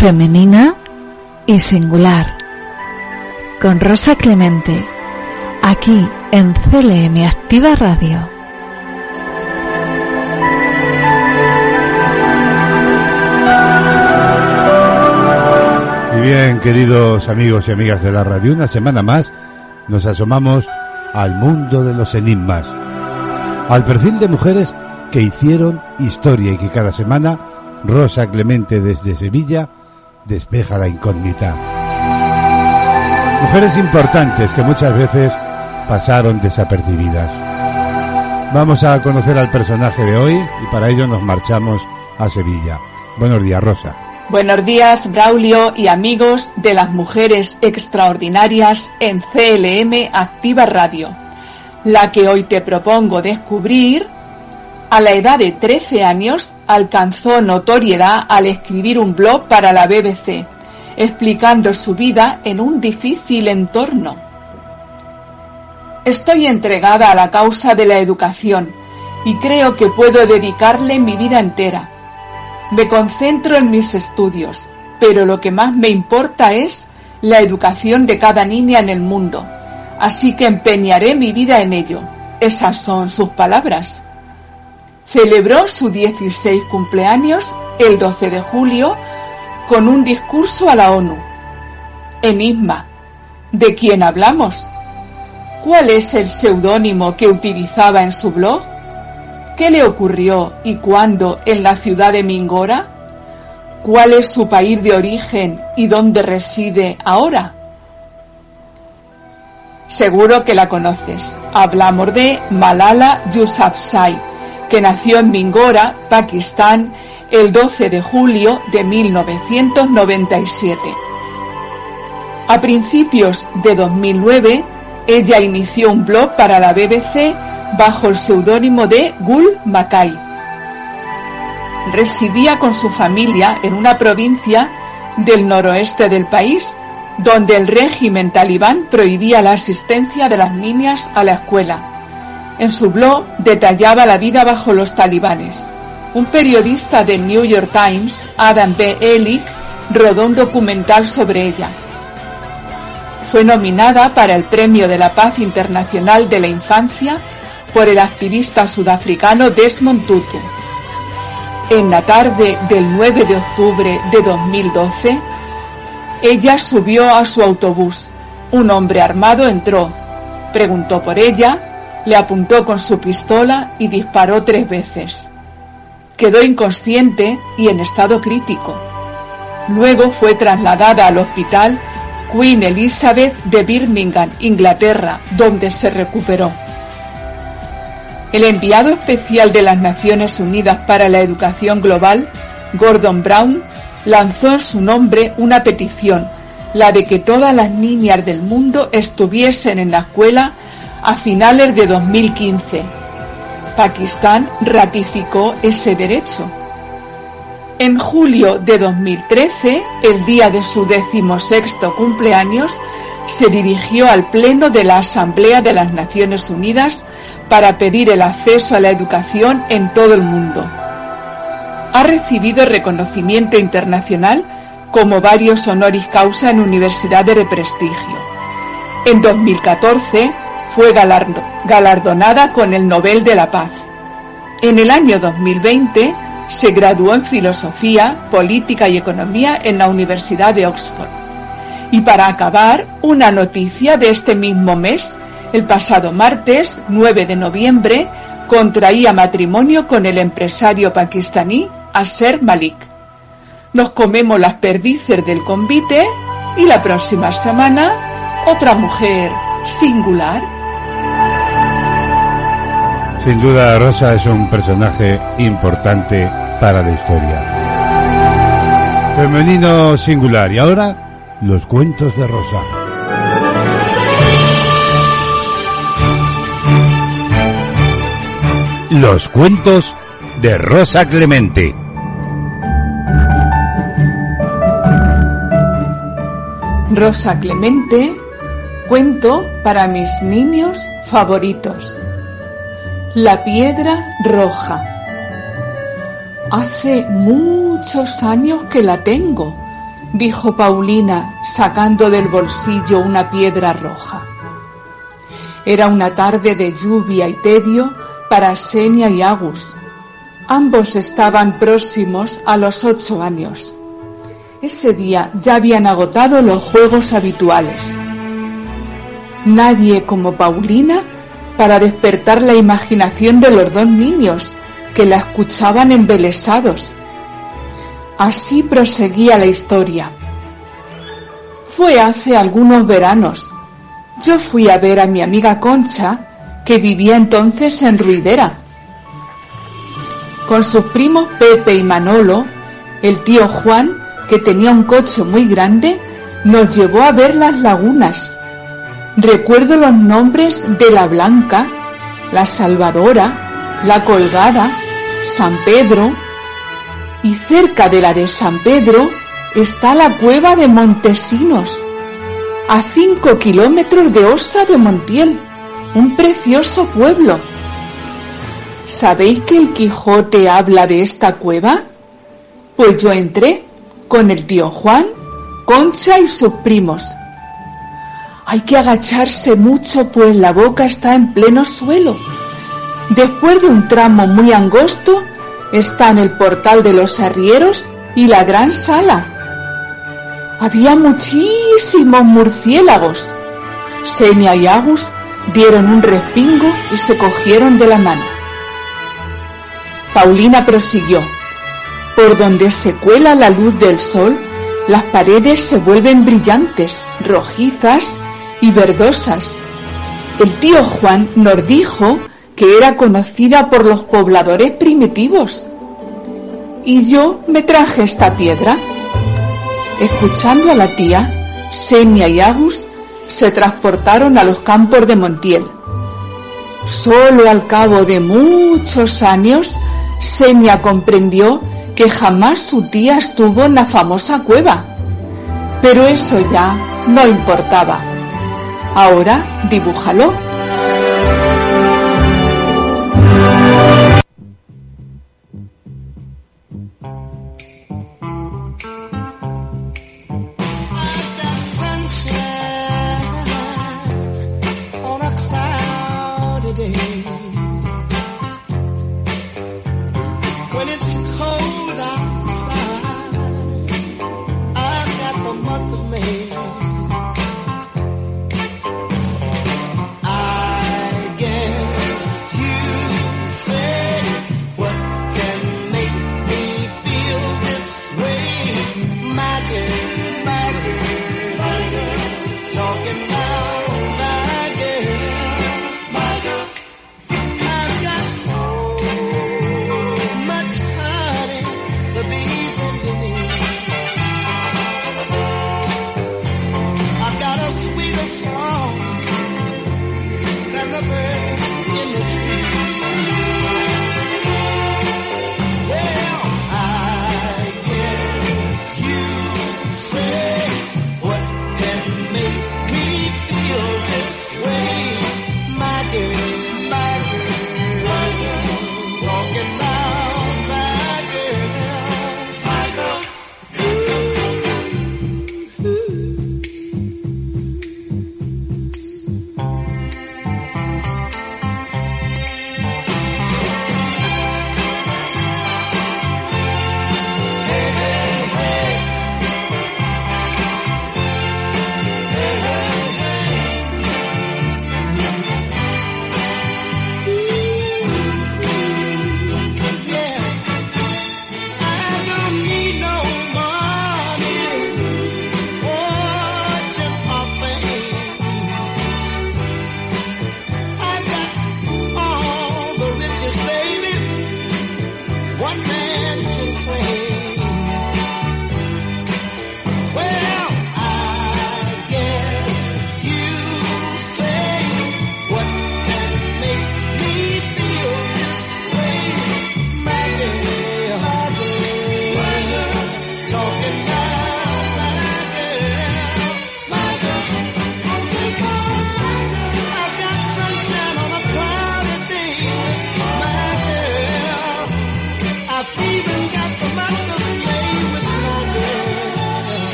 Femenina y singular. Con Rosa Clemente. Aquí en CLM Activa Radio. Y bien, queridos amigos y amigas de la radio, una semana más nos asomamos al mundo de los enigmas, al perfil de mujeres que hicieron historia y que cada semana Rosa Clemente desde Sevilla despeja la incógnita. Mujeres importantes que muchas veces pasaron desapercibidas. Vamos a conocer al personaje de hoy y para ello nos marchamos a Sevilla. Buenos días, Rosa. Buenos días, Braulio y amigos de las mujeres extraordinarias en CLM Activa Radio. La que hoy te propongo descubrir, a la edad de 13 años alcanzó notoriedad al escribir un blog para la BBC, explicando su vida en un difícil entorno. Estoy entregada a la causa de la educación y creo que puedo dedicarle mi vida entera. Me concentro en mis estudios, pero lo que más me importa es la educación de cada niña en el mundo, así que empeñaré mi vida en ello. Esas son sus palabras. Celebró su 16 cumpleaños el 12 de julio con un discurso a la ONU. Enigma. ¿De quién hablamos? ¿Cuál es el seudónimo que utilizaba en su blog? ¿Qué le ocurrió y cuándo en la ciudad de Mingora? ¿Cuál es su país de origen y dónde reside ahora? Seguro que la conoces. Hablamos de Malala Yousafzai, que nació en Mingora, Pakistán, el 12 de julio de 1997. A principios de 2009, ella inició un blog para la BBC bajo el seudónimo de Gul Makai. Residía con su familia en una provincia del noroeste del país, donde el régimen talibán prohibía la asistencia de las niñas a la escuela. En su blog detallaba la vida bajo los talibanes. Un periodista del New York Times, Adam B. Elick, rodó un documental sobre ella. Fue nominada para el Premio de la Paz Internacional de la Infancia por el activista sudafricano Desmond Tutu. En la tarde del 9 de octubre de 2012, ella subió a su autobús. Un hombre armado entró, preguntó por ella, le apuntó con su pistola y disparó tres veces. Quedó inconsciente y en estado crítico. Luego fue trasladada al hospital Queen Elizabeth de Birmingham, Inglaterra, donde se recuperó. El enviado especial de las Naciones Unidas para la Educación Global, Gordon Brown, lanzó en su nombre una petición, la de que todas las niñas del mundo estuviesen en la escuela a finales de 2015. Pakistán ratificó ese derecho. En julio de 2013, el día de su decimosexto cumpleaños, se dirigió al Pleno de la Asamblea de las Naciones Unidas para pedir el acceso a la educación en todo el mundo. Ha recibido reconocimiento internacional como varios honoris causa en universidades de prestigio. En 2014 fue galardonada con el Nobel de la Paz. En el año 2020 se graduó en Filosofía, Política y Economía en la Universidad de Oxford. Y para acabar, una noticia de este mismo mes, el pasado martes 9 de noviembre, contraía matrimonio con el empresario pakistaní Aser Malik. nos comemos las perdices del convite y la próxima semana otra mujer singular. Sin duda, Rosa es un personaje importante para la historia. Femenino singular. Y ahora, los cuentos de Rosa. Los cuentos de Rosa Clemente. Rosa Clemente, cuento para mis niños favoritos. La piedra roja. Hace muchos años que la tengo, dijo Paulina, sacando del bolsillo una piedra roja. Era una tarde de lluvia y tedio para Senia y Agus. Ambos estaban próximos a los ocho años. Ese día ya habían agotado los juegos habituales. Nadie como Paulina para despertar la imaginación de los dos niños que la escuchaban embelesados. Así proseguía la historia. Fue hace algunos veranos. Yo fui a ver a mi amiga Concha, que vivía entonces en Ruidera. Con sus primos Pepe y Manolo, el tío Juan que tenía un coche muy grande, nos llevó a ver las lagunas. Recuerdo los nombres de la Blanca, la Salvadora, la Colgada, San Pedro, y cerca de la de San Pedro está la cueva de Montesinos, a cinco kilómetros de Osa de Montiel, un precioso pueblo. ¿Sabéis que el Quijote habla de esta cueva? Pues yo entré con el tío Juan, Concha y sus primos. Hay que agacharse mucho pues la boca está en pleno suelo. Después de un tramo muy angosto están el portal de los arrieros y la gran sala. Había muchísimos murciélagos. Senia y Agus dieron un respingo y se cogieron de la mano. Paulina prosiguió. Por donde se cuela la luz del sol, las paredes se vuelven brillantes, rojizas y verdosas. El tío Juan nos dijo que era conocida por los pobladores primitivos. Y yo me traje esta piedra. Escuchando a la tía, Senia y Agus se transportaron a los campos de Montiel. Solo al cabo de muchos años, Senia comprendió que jamás su tía estuvo en la famosa cueva. Pero eso ya no importaba. Ahora dibújalo.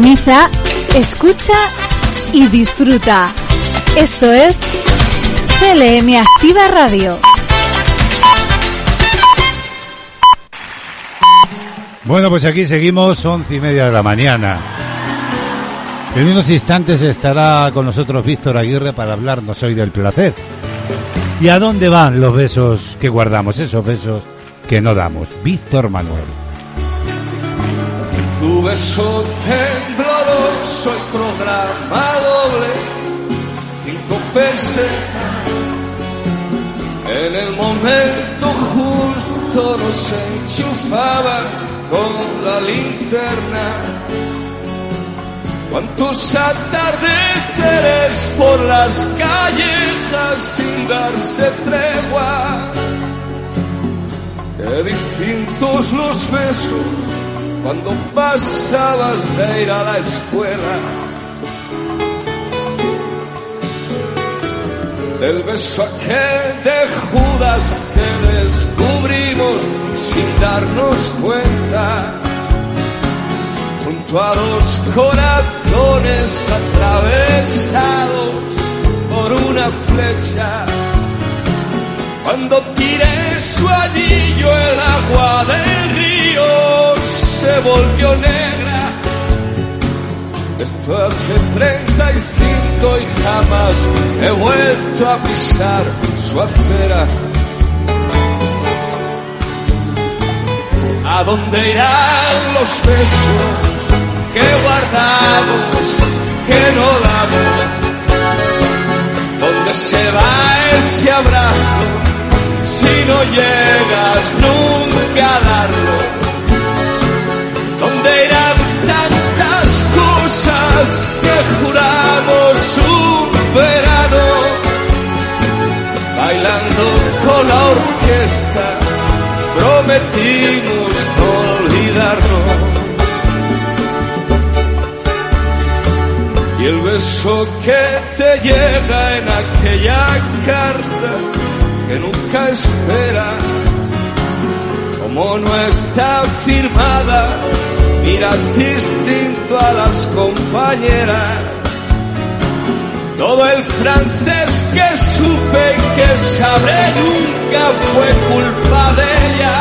Sintoniza, escucha y disfruta. Esto es CLM Activa Radio. Bueno, pues aquí seguimos, once y media de la mañana. En unos instantes estará con nosotros Víctor Aguirre para hablarnos hoy del placer. ¿Y a dónde van los besos que guardamos? Esos besos que no damos. Víctor Manuel. Tu beso tembloroso y programa doble, cinco pesetas. En el momento justo nos enchufaban con la linterna. Cuántos atardeceres por las callejas sin darse tregua. Qué distintos los besos cuando pasabas de ir a la escuela. El beso aquel de Judas que descubrimos sin darnos cuenta. Junto a dos corazones atravesados por una flecha. Cuando tiré su anillo el agua del río se volvió negra. Esto hace 35 y jamás he vuelto a pisar su acera. ¿A dónde irán los besos que guardamos, que no damos? ¿Dónde se va ese abrazo si no llegas nunca a darlo? Cosas que juramos un verano? Bailando con la orquesta, prometimos no olvidarnos. Y el beso que te llega en aquella carta que nunca espera como no está firmada, miras distinto a las compañeras. Todo el francés que supe que sabré nunca fue culpa de ella.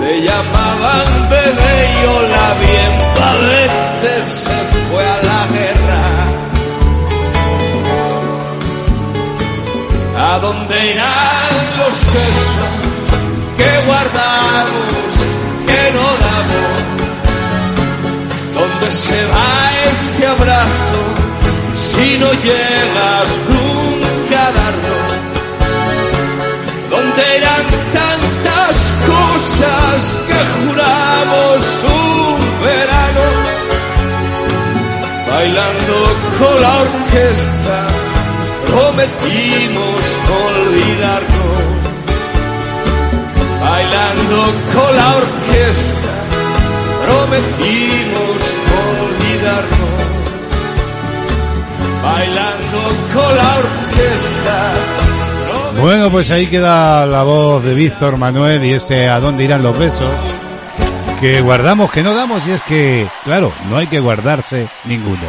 Le llamaban bebé y yo la bien palete se fue a la guerra. ¿A dónde irán los besos? que guardamos, damos. ¿Dónde se va ese abrazo si no llegas nunca a darlo? ¿Dónde irán tantas cosas que juramos un verano? Bailando con la orquesta, prometimos no olvidarnos bailando con la orquesta, prometimos no olvidarnos. Bailando con la orquesta. Bueno, pues ahí queda la voz de Víctor Manuel y este a dónde irán los besos. Que guardamos, que no damos y es que, claro, no hay que guardarse ninguno.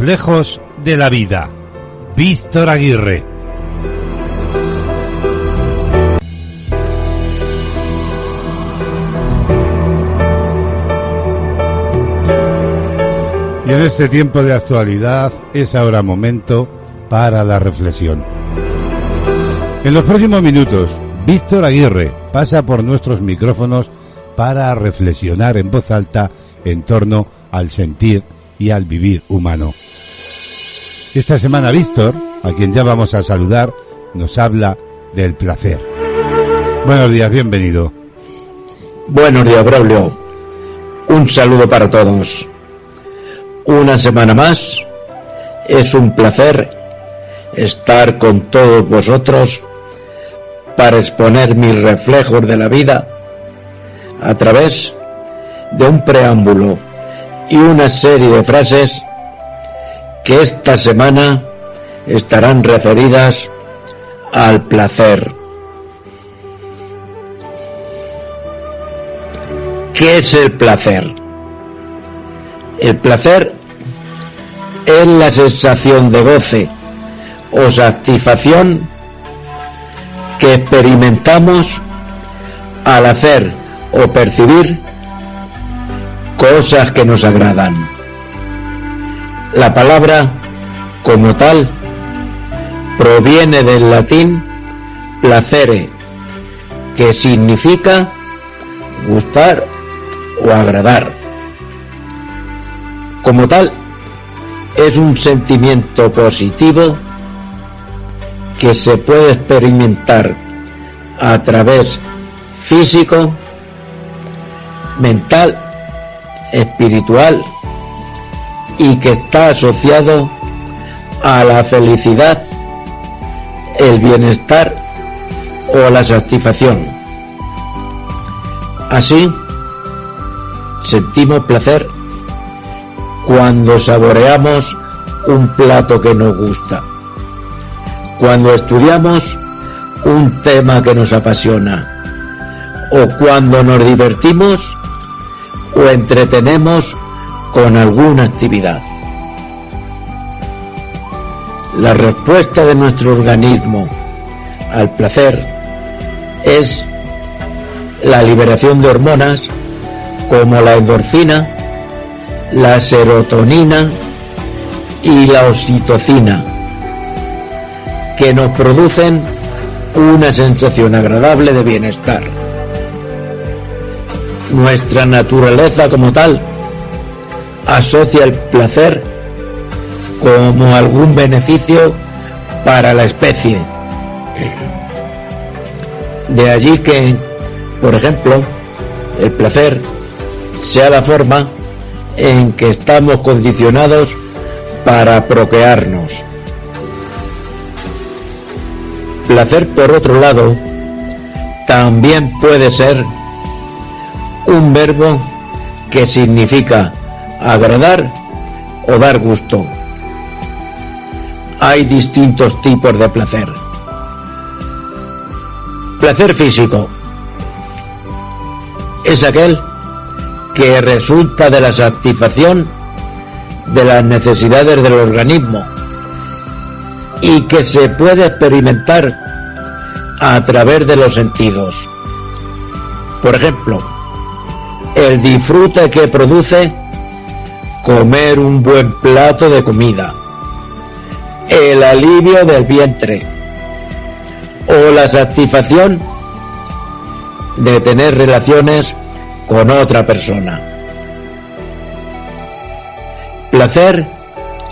Reflejos de la vida. Víctor Aguirre. Y en este tiempo de actualidad es ahora momento para la reflexión. En los próximos minutos, Víctor Aguirre pasa por nuestros micrófonos para reflexionar en voz alta en torno al sentir y al vivir humano. Esta semana Víctor, a quien ya vamos a saludar, nos habla del placer. Buenos días, bienvenido. Buenos días, Braulio. Un saludo para todos. Una semana más. Es un placer estar con todos vosotros para exponer mis reflejos de la vida a través de un preámbulo y una serie de frases que esta semana estarán referidas al placer. ¿Qué es el placer? El placer es la sensación de goce o satisfacción que experimentamos al hacer o percibir cosas que nos agradan. La palabra como tal proviene del latín placere, que significa gustar o agradar. Como tal, es un sentimiento positivo que se puede experimentar a través físico, mental, espiritual y que está asociado a la felicidad, el bienestar o la satisfacción. Así, sentimos placer cuando saboreamos un plato que nos gusta, cuando estudiamos un tema que nos apasiona, o cuando nos divertimos o entretenemos con alguna actividad. La respuesta de nuestro organismo al placer es la liberación de hormonas como la endorfina, la serotonina y la oxitocina, que nos producen una sensación agradable de bienestar. Nuestra naturaleza como tal asocia el placer como algún beneficio para la especie. De allí que, por ejemplo, el placer sea la forma en que estamos condicionados para procrearnos. Placer, por otro lado, también puede ser un verbo que significa agradar o dar gusto. Hay distintos tipos de placer. Placer físico es aquel que resulta de la satisfacción de las necesidades del organismo y que se puede experimentar a través de los sentidos. Por ejemplo, el disfrute que produce comer un buen plato de comida, el alivio del vientre. O la satisfacción de tener relaciones con otra persona. Placer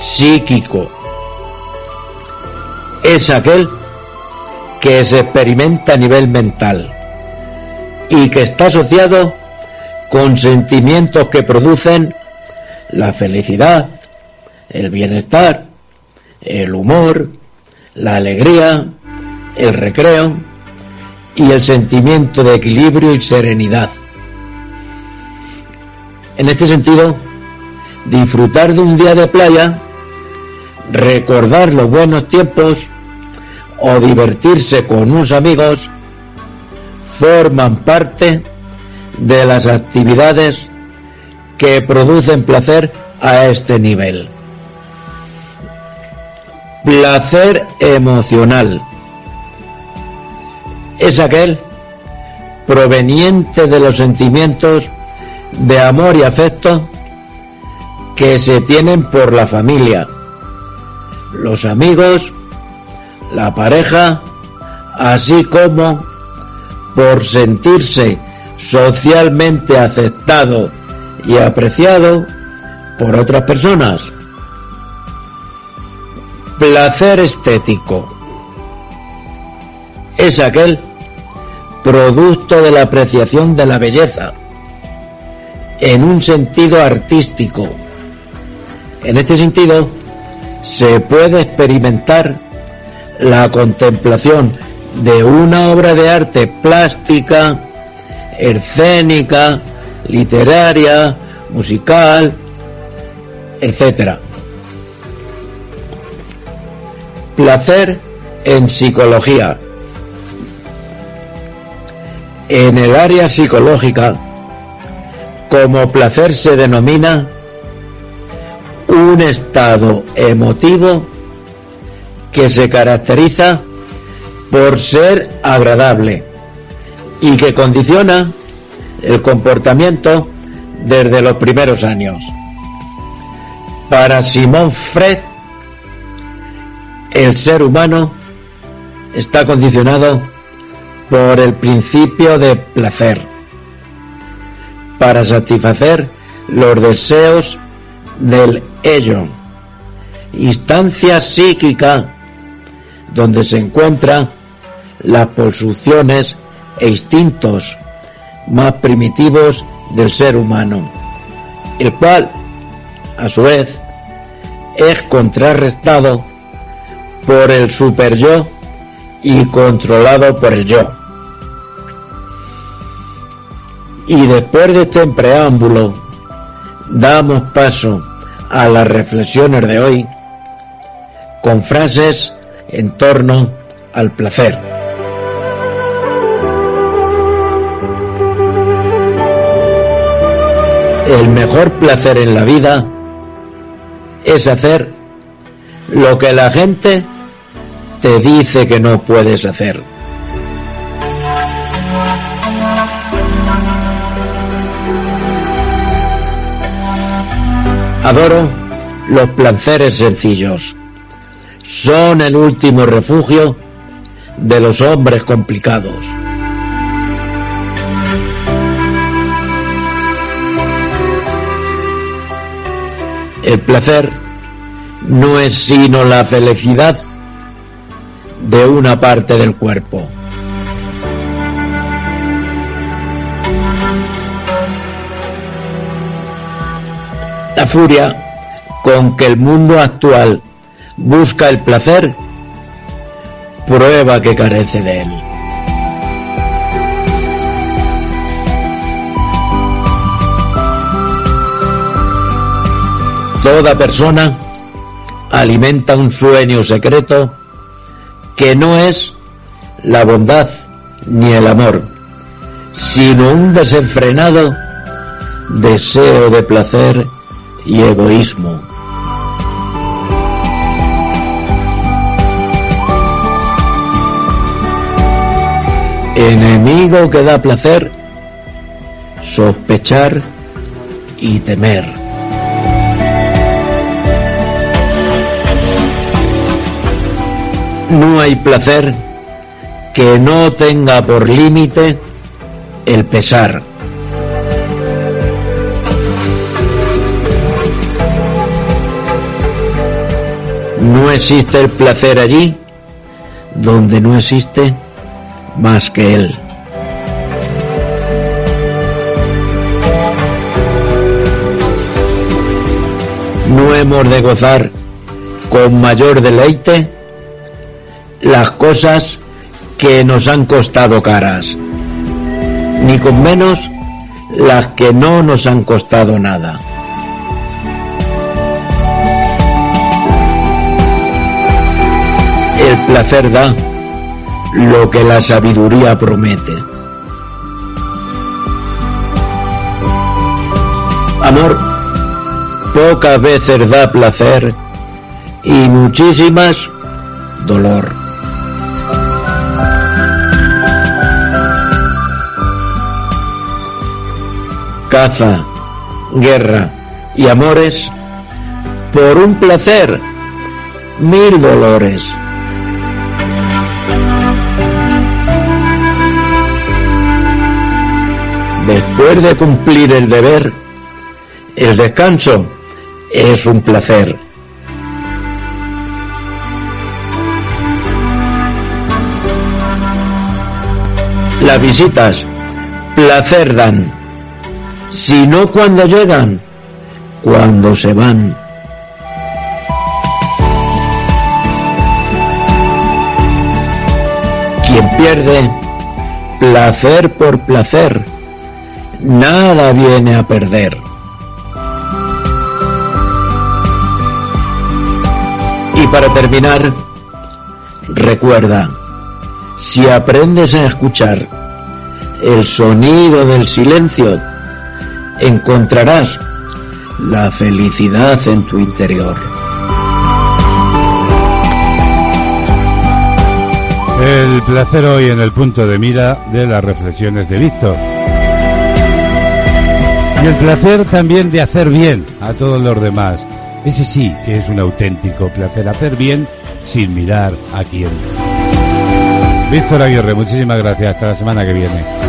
psíquico. Es aquel que se experimenta a nivel mental y que está asociado con sentimientos que producen la felicidad, el bienestar, el humor, la alegría, el recreo y el sentimiento de equilibrio y serenidad. En este sentido, disfrutar de un día de playa, recordar los buenos tiempos o divertirse con unos amigos forman parte de las actividades que producen placer a este nivel. Placer emocional es aquel proveniente de los sentimientos de amor y afecto que se tienen por la familia, los amigos, la pareja, así como por sentirse socialmente aceptado y apreciado por otras personas. Placer estético es aquel producto de la apreciación de la belleza en un sentido artístico. En este sentido, se puede experimentar la contemplación de una obra de arte plástica, escénica, literaria, musical, etc. Placer en psicología. En el área psicológica, como placer se denomina un estado emotivo que se caracteriza por ser agradable y que condiciona el comportamiento desde los primeros años. Para Simón Fred, el ser humano está condicionado por el principio de placer para satisfacer los deseos del ello, instancia psíquica donde se encuentran las pulsiones e instintos más primitivos del ser humano, el cual, a su vez, es contrarrestado por el super yo y controlado por el yo. Y después de este preámbulo, damos paso a las reflexiones de hoy con frases en torno al placer. El mejor placer en la vida es hacer lo que la gente te dice que no puedes hacer. Adoro los placeres sencillos. Son el último refugio de los hombres complicados. El placer no es sino la felicidad de una parte del cuerpo. La furia con que el mundo actual busca el placer prueba que carece de él. Toda persona alimenta un sueño secreto que no es la bondad ni el amor, sino un desenfrenado deseo de placer y egoísmo. Enemigo que da placer, sospechar y temer. No hay placer que no tenga por límite el pesar. No existe el placer allí donde no existe más que él. No hemos de gozar con mayor deleite las cosas que nos han costado caras, ni con menos las que no nos han costado nada. El placer da lo que la sabiduría promete. Amor pocas veces da placer y muchísimas dolor. caza, guerra y amores, por un placer, mil dolores. Después de cumplir el deber, el descanso es un placer. Las visitas placer dan. Si no cuando llegan, cuando se van. Quien pierde, placer por placer, nada viene a perder. Y para terminar, recuerda, si aprendes a escuchar el sonido del silencio, encontrarás la felicidad en tu interior. El placer hoy en el punto de mira de las reflexiones de Víctor. Y el placer también de hacer bien a todos los demás. Ese sí que es un auténtico placer, hacer bien sin mirar a quién. Víctor Aguirre, muchísimas gracias. Hasta la semana que viene.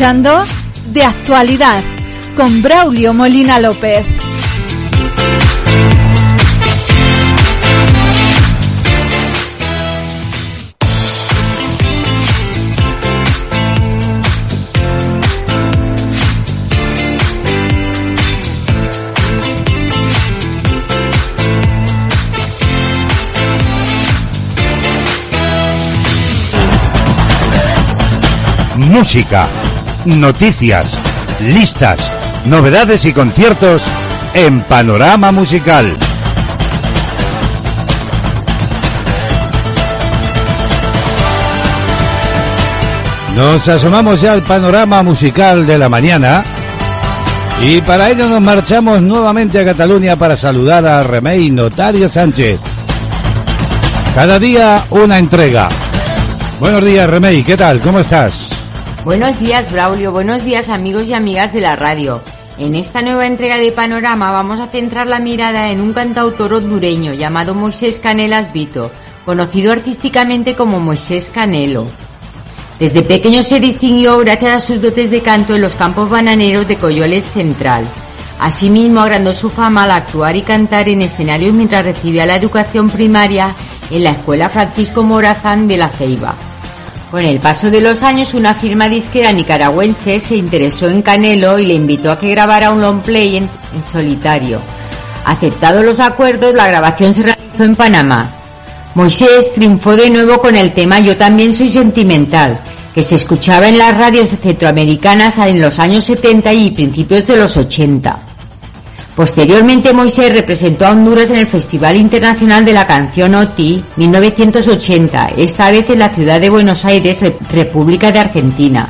De Actualidad con Braulio Molina López. Música, noticias, listas, novedades y conciertos en Panorama Musical. Nos asomamos ya al panorama musical de la mañana y para ello nos marchamos nuevamente a Cataluña para saludar a Remey Notario Sánchez. Cada día una entrega. Buenos días, Remey, ¿qué tal? ¿Cómo estás? Buenos días, Braulio. Buenos días, amigos y amigas de la radio. En esta nueva entrega de Panorama vamos a centrar la mirada en un cantautor hondureño llamado Moisés Canelas Vito, conocido artísticamente como Moisés Canelo. Desde pequeño se distinguió gracias a sus dotes de canto en los campos bananeros de Coyoles Central. Asimismo, agrandó su fama al actuar y cantar en escenarios mientras recibía la educación primaria en la Escuela Francisco Morazán de la Ceiba. Con el paso de los años, una firma disquera nicaragüense se interesó en Canelo y le invitó a que grabara un long play en, en solitario. Aceptados los acuerdos, la grabación se realizó en Panamá. Moisés triunfó de nuevo con el tema Yo también soy sentimental, que se escuchaba en las radios centroamericanas en los años 70 y principios de los 80. Posteriormente Moisés representó a Honduras en el Festival Internacional de la Canción OTI 1980, esta vez en la ciudad de Buenos Aires, República de Argentina.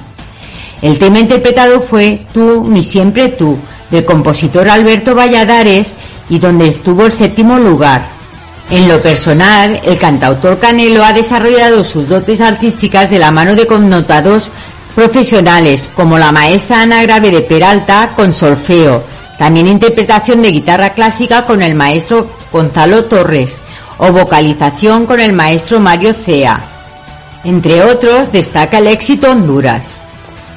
El tema interpretado fue Tú, ni siempre tú, del compositor Alberto Valladares y donde estuvo el séptimo lugar. En lo personal, el cantautor Canelo ha desarrollado sus dotes artísticas de la mano de connotados profesionales, como la maestra Ana Grave de Peralta con solfeo, también interpretación de guitarra clásica con el maestro Gonzalo Torres o vocalización con el maestro Mario Cea. Entre otros, destaca el éxito Honduras.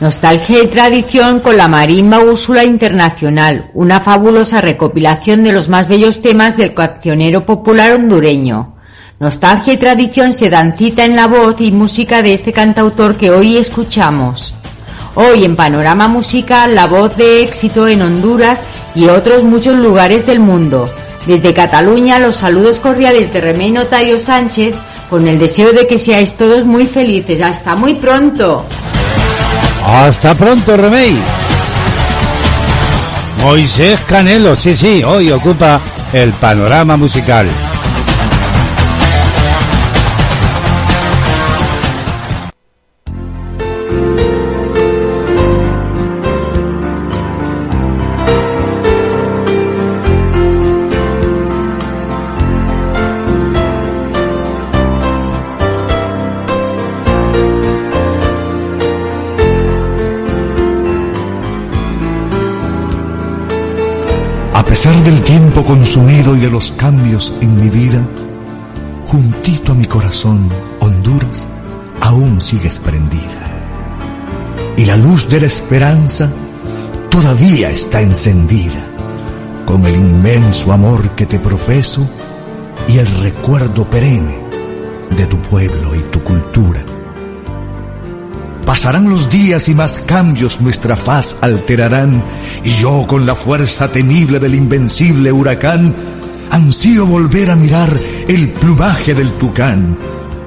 Nostalgia y tradición con la Marimba Úrsula Internacional, una fabulosa recopilación de los más bellos temas del cancionero popular hondureño. Nostalgia y tradición se dan cita en la voz y música de este cantautor que hoy escuchamos. Hoy en Panorama Musical, la voz de éxito en Honduras y otros muchos lugares del mundo. Desde Cataluña, los saludos cordiales de Remey Notario Sánchez con el deseo de que seáis todos muy felices. Hasta muy pronto. Hasta pronto, Remey. Moisés Canelo, sí, sí, hoy ocupa el panorama musical. Del tiempo consumido y de los cambios en mi vida, juntito a mi corazón, Honduras, aún sigues prendida. Y la luz de la esperanza todavía está encendida, con el inmenso amor que te profeso y el recuerdo perenne de tu pueblo y tu cultura. Pasarán los días y más cambios nuestra faz alterarán, y yo con la fuerza temible del invencible huracán, ansío volver a mirar el plumaje del tucán,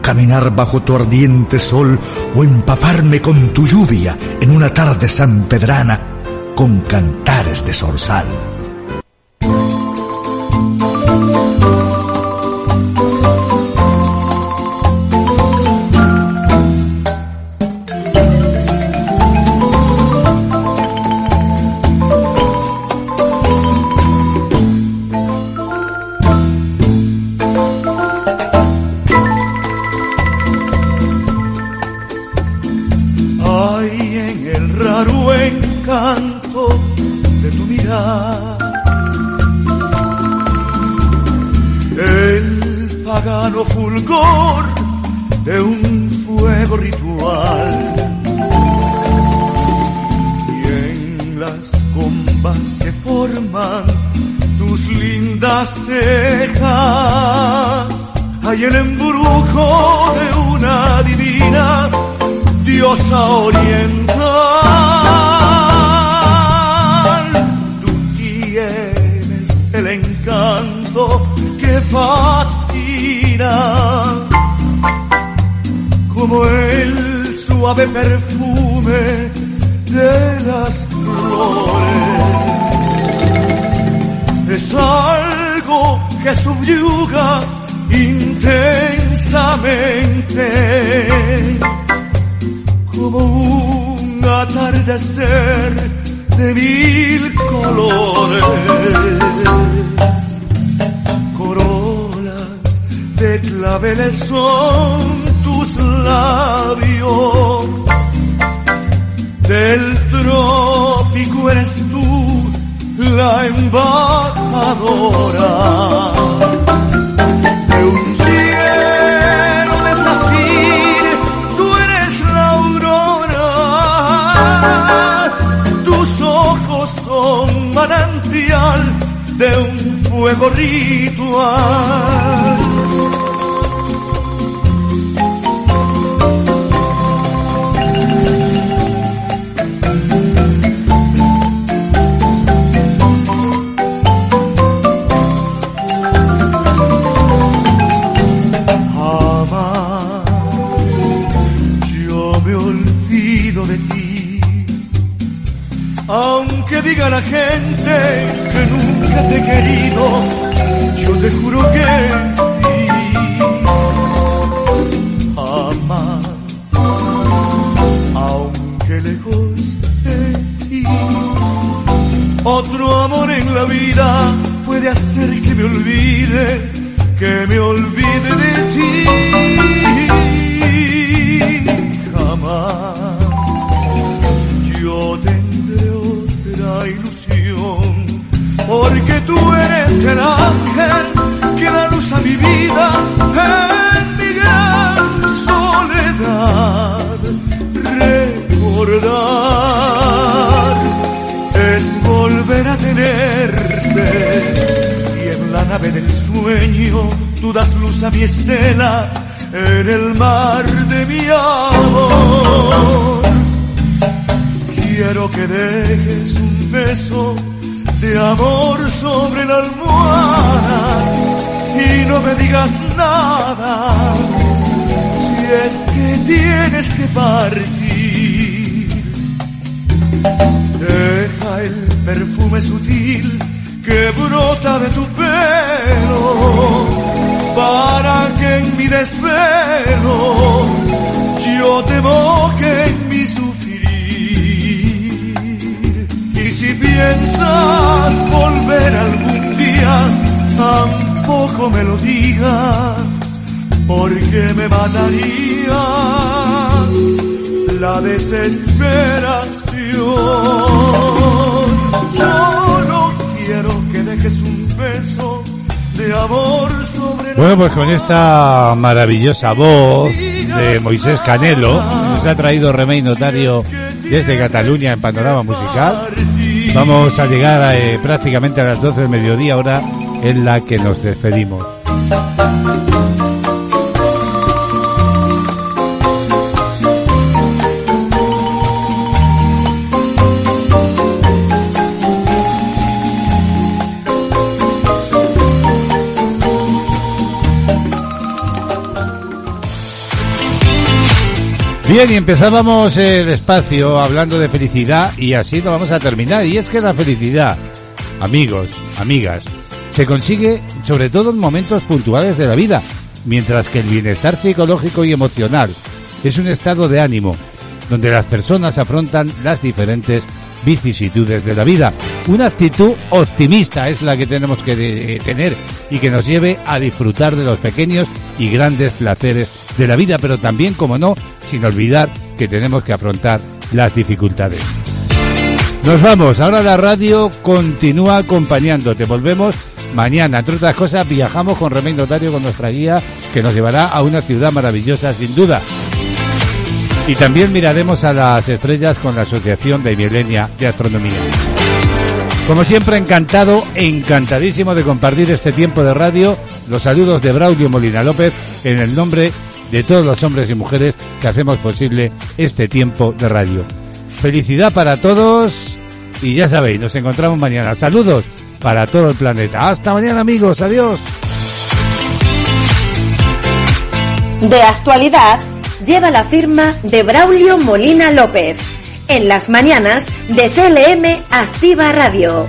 caminar bajo tu ardiente sol o empaparme con tu lluvia en una tarde sanpedrana con cantares de zorzal. Diga la gente que nunca te he querido, yo te juro que sí. Jamás, aunque lejos de ti, otro amor en la vida puede hacer que me olvide, que me olvide de ti. Jamás eres el ángel que da luz a mi vida en mi gran soledad. Recordar es volver a tenerte y en la nave del sueño tú das luz a mi estela en el mar de mi amor. Quiero que dejes un beso de amor sobre la almohada y no me digas nada si es que tienes que partir. Deja el perfume sutil que brota de tu pelo para que en mi desvelo yo te moque piensas volver algún día, tampoco me lo digas, porque me mataría la desesperación. Solo quiero que dejes un beso de amor sobre Bueno, pues con esta maravillosa voz de Moisés Canelo, nos ha traído Remey Notario desde Cataluña en Panorama Musical. Vamos a llegar eh, prácticamente a las 12 del mediodía, hora en la que nos despedimos. Bien, y empezábamos el espacio hablando de felicidad y así lo vamos a terminar. Y es que la felicidad, amigos, amigas, se consigue sobre todo en momentos puntuales de la vida, mientras que el bienestar psicológico y emocional es un estado de ánimo donde las personas afrontan las diferentes vicisitudes de la vida. Una actitud optimista es la que tenemos que de- tener y que nos lleve a disfrutar de los pequeños y grandes placeres de la vida, pero también, como no, sin olvidar que tenemos que afrontar las dificultades. Nos vamos, ahora la radio continúa acompañándote. Volvemos mañana. Entre otras cosas, viajamos con Remey Notario con nuestra guía que nos llevará a una ciudad maravillosa, sin duda. Y también miraremos a las estrellas con la Asociación de Milenia de Astronomía. Como siempre, encantado, encantadísimo de compartir este tiempo de radio. Los saludos de Braulio Molina López en el nombre de todos los hombres y mujeres que hacemos posible este tiempo de radio. Felicidad para todos y ya sabéis, nos encontramos mañana. Saludos para todo el planeta. Hasta mañana amigos, adiós. De actualidad lleva la firma de Braulio Molina López. En las mañanas de CLM Activa Radio.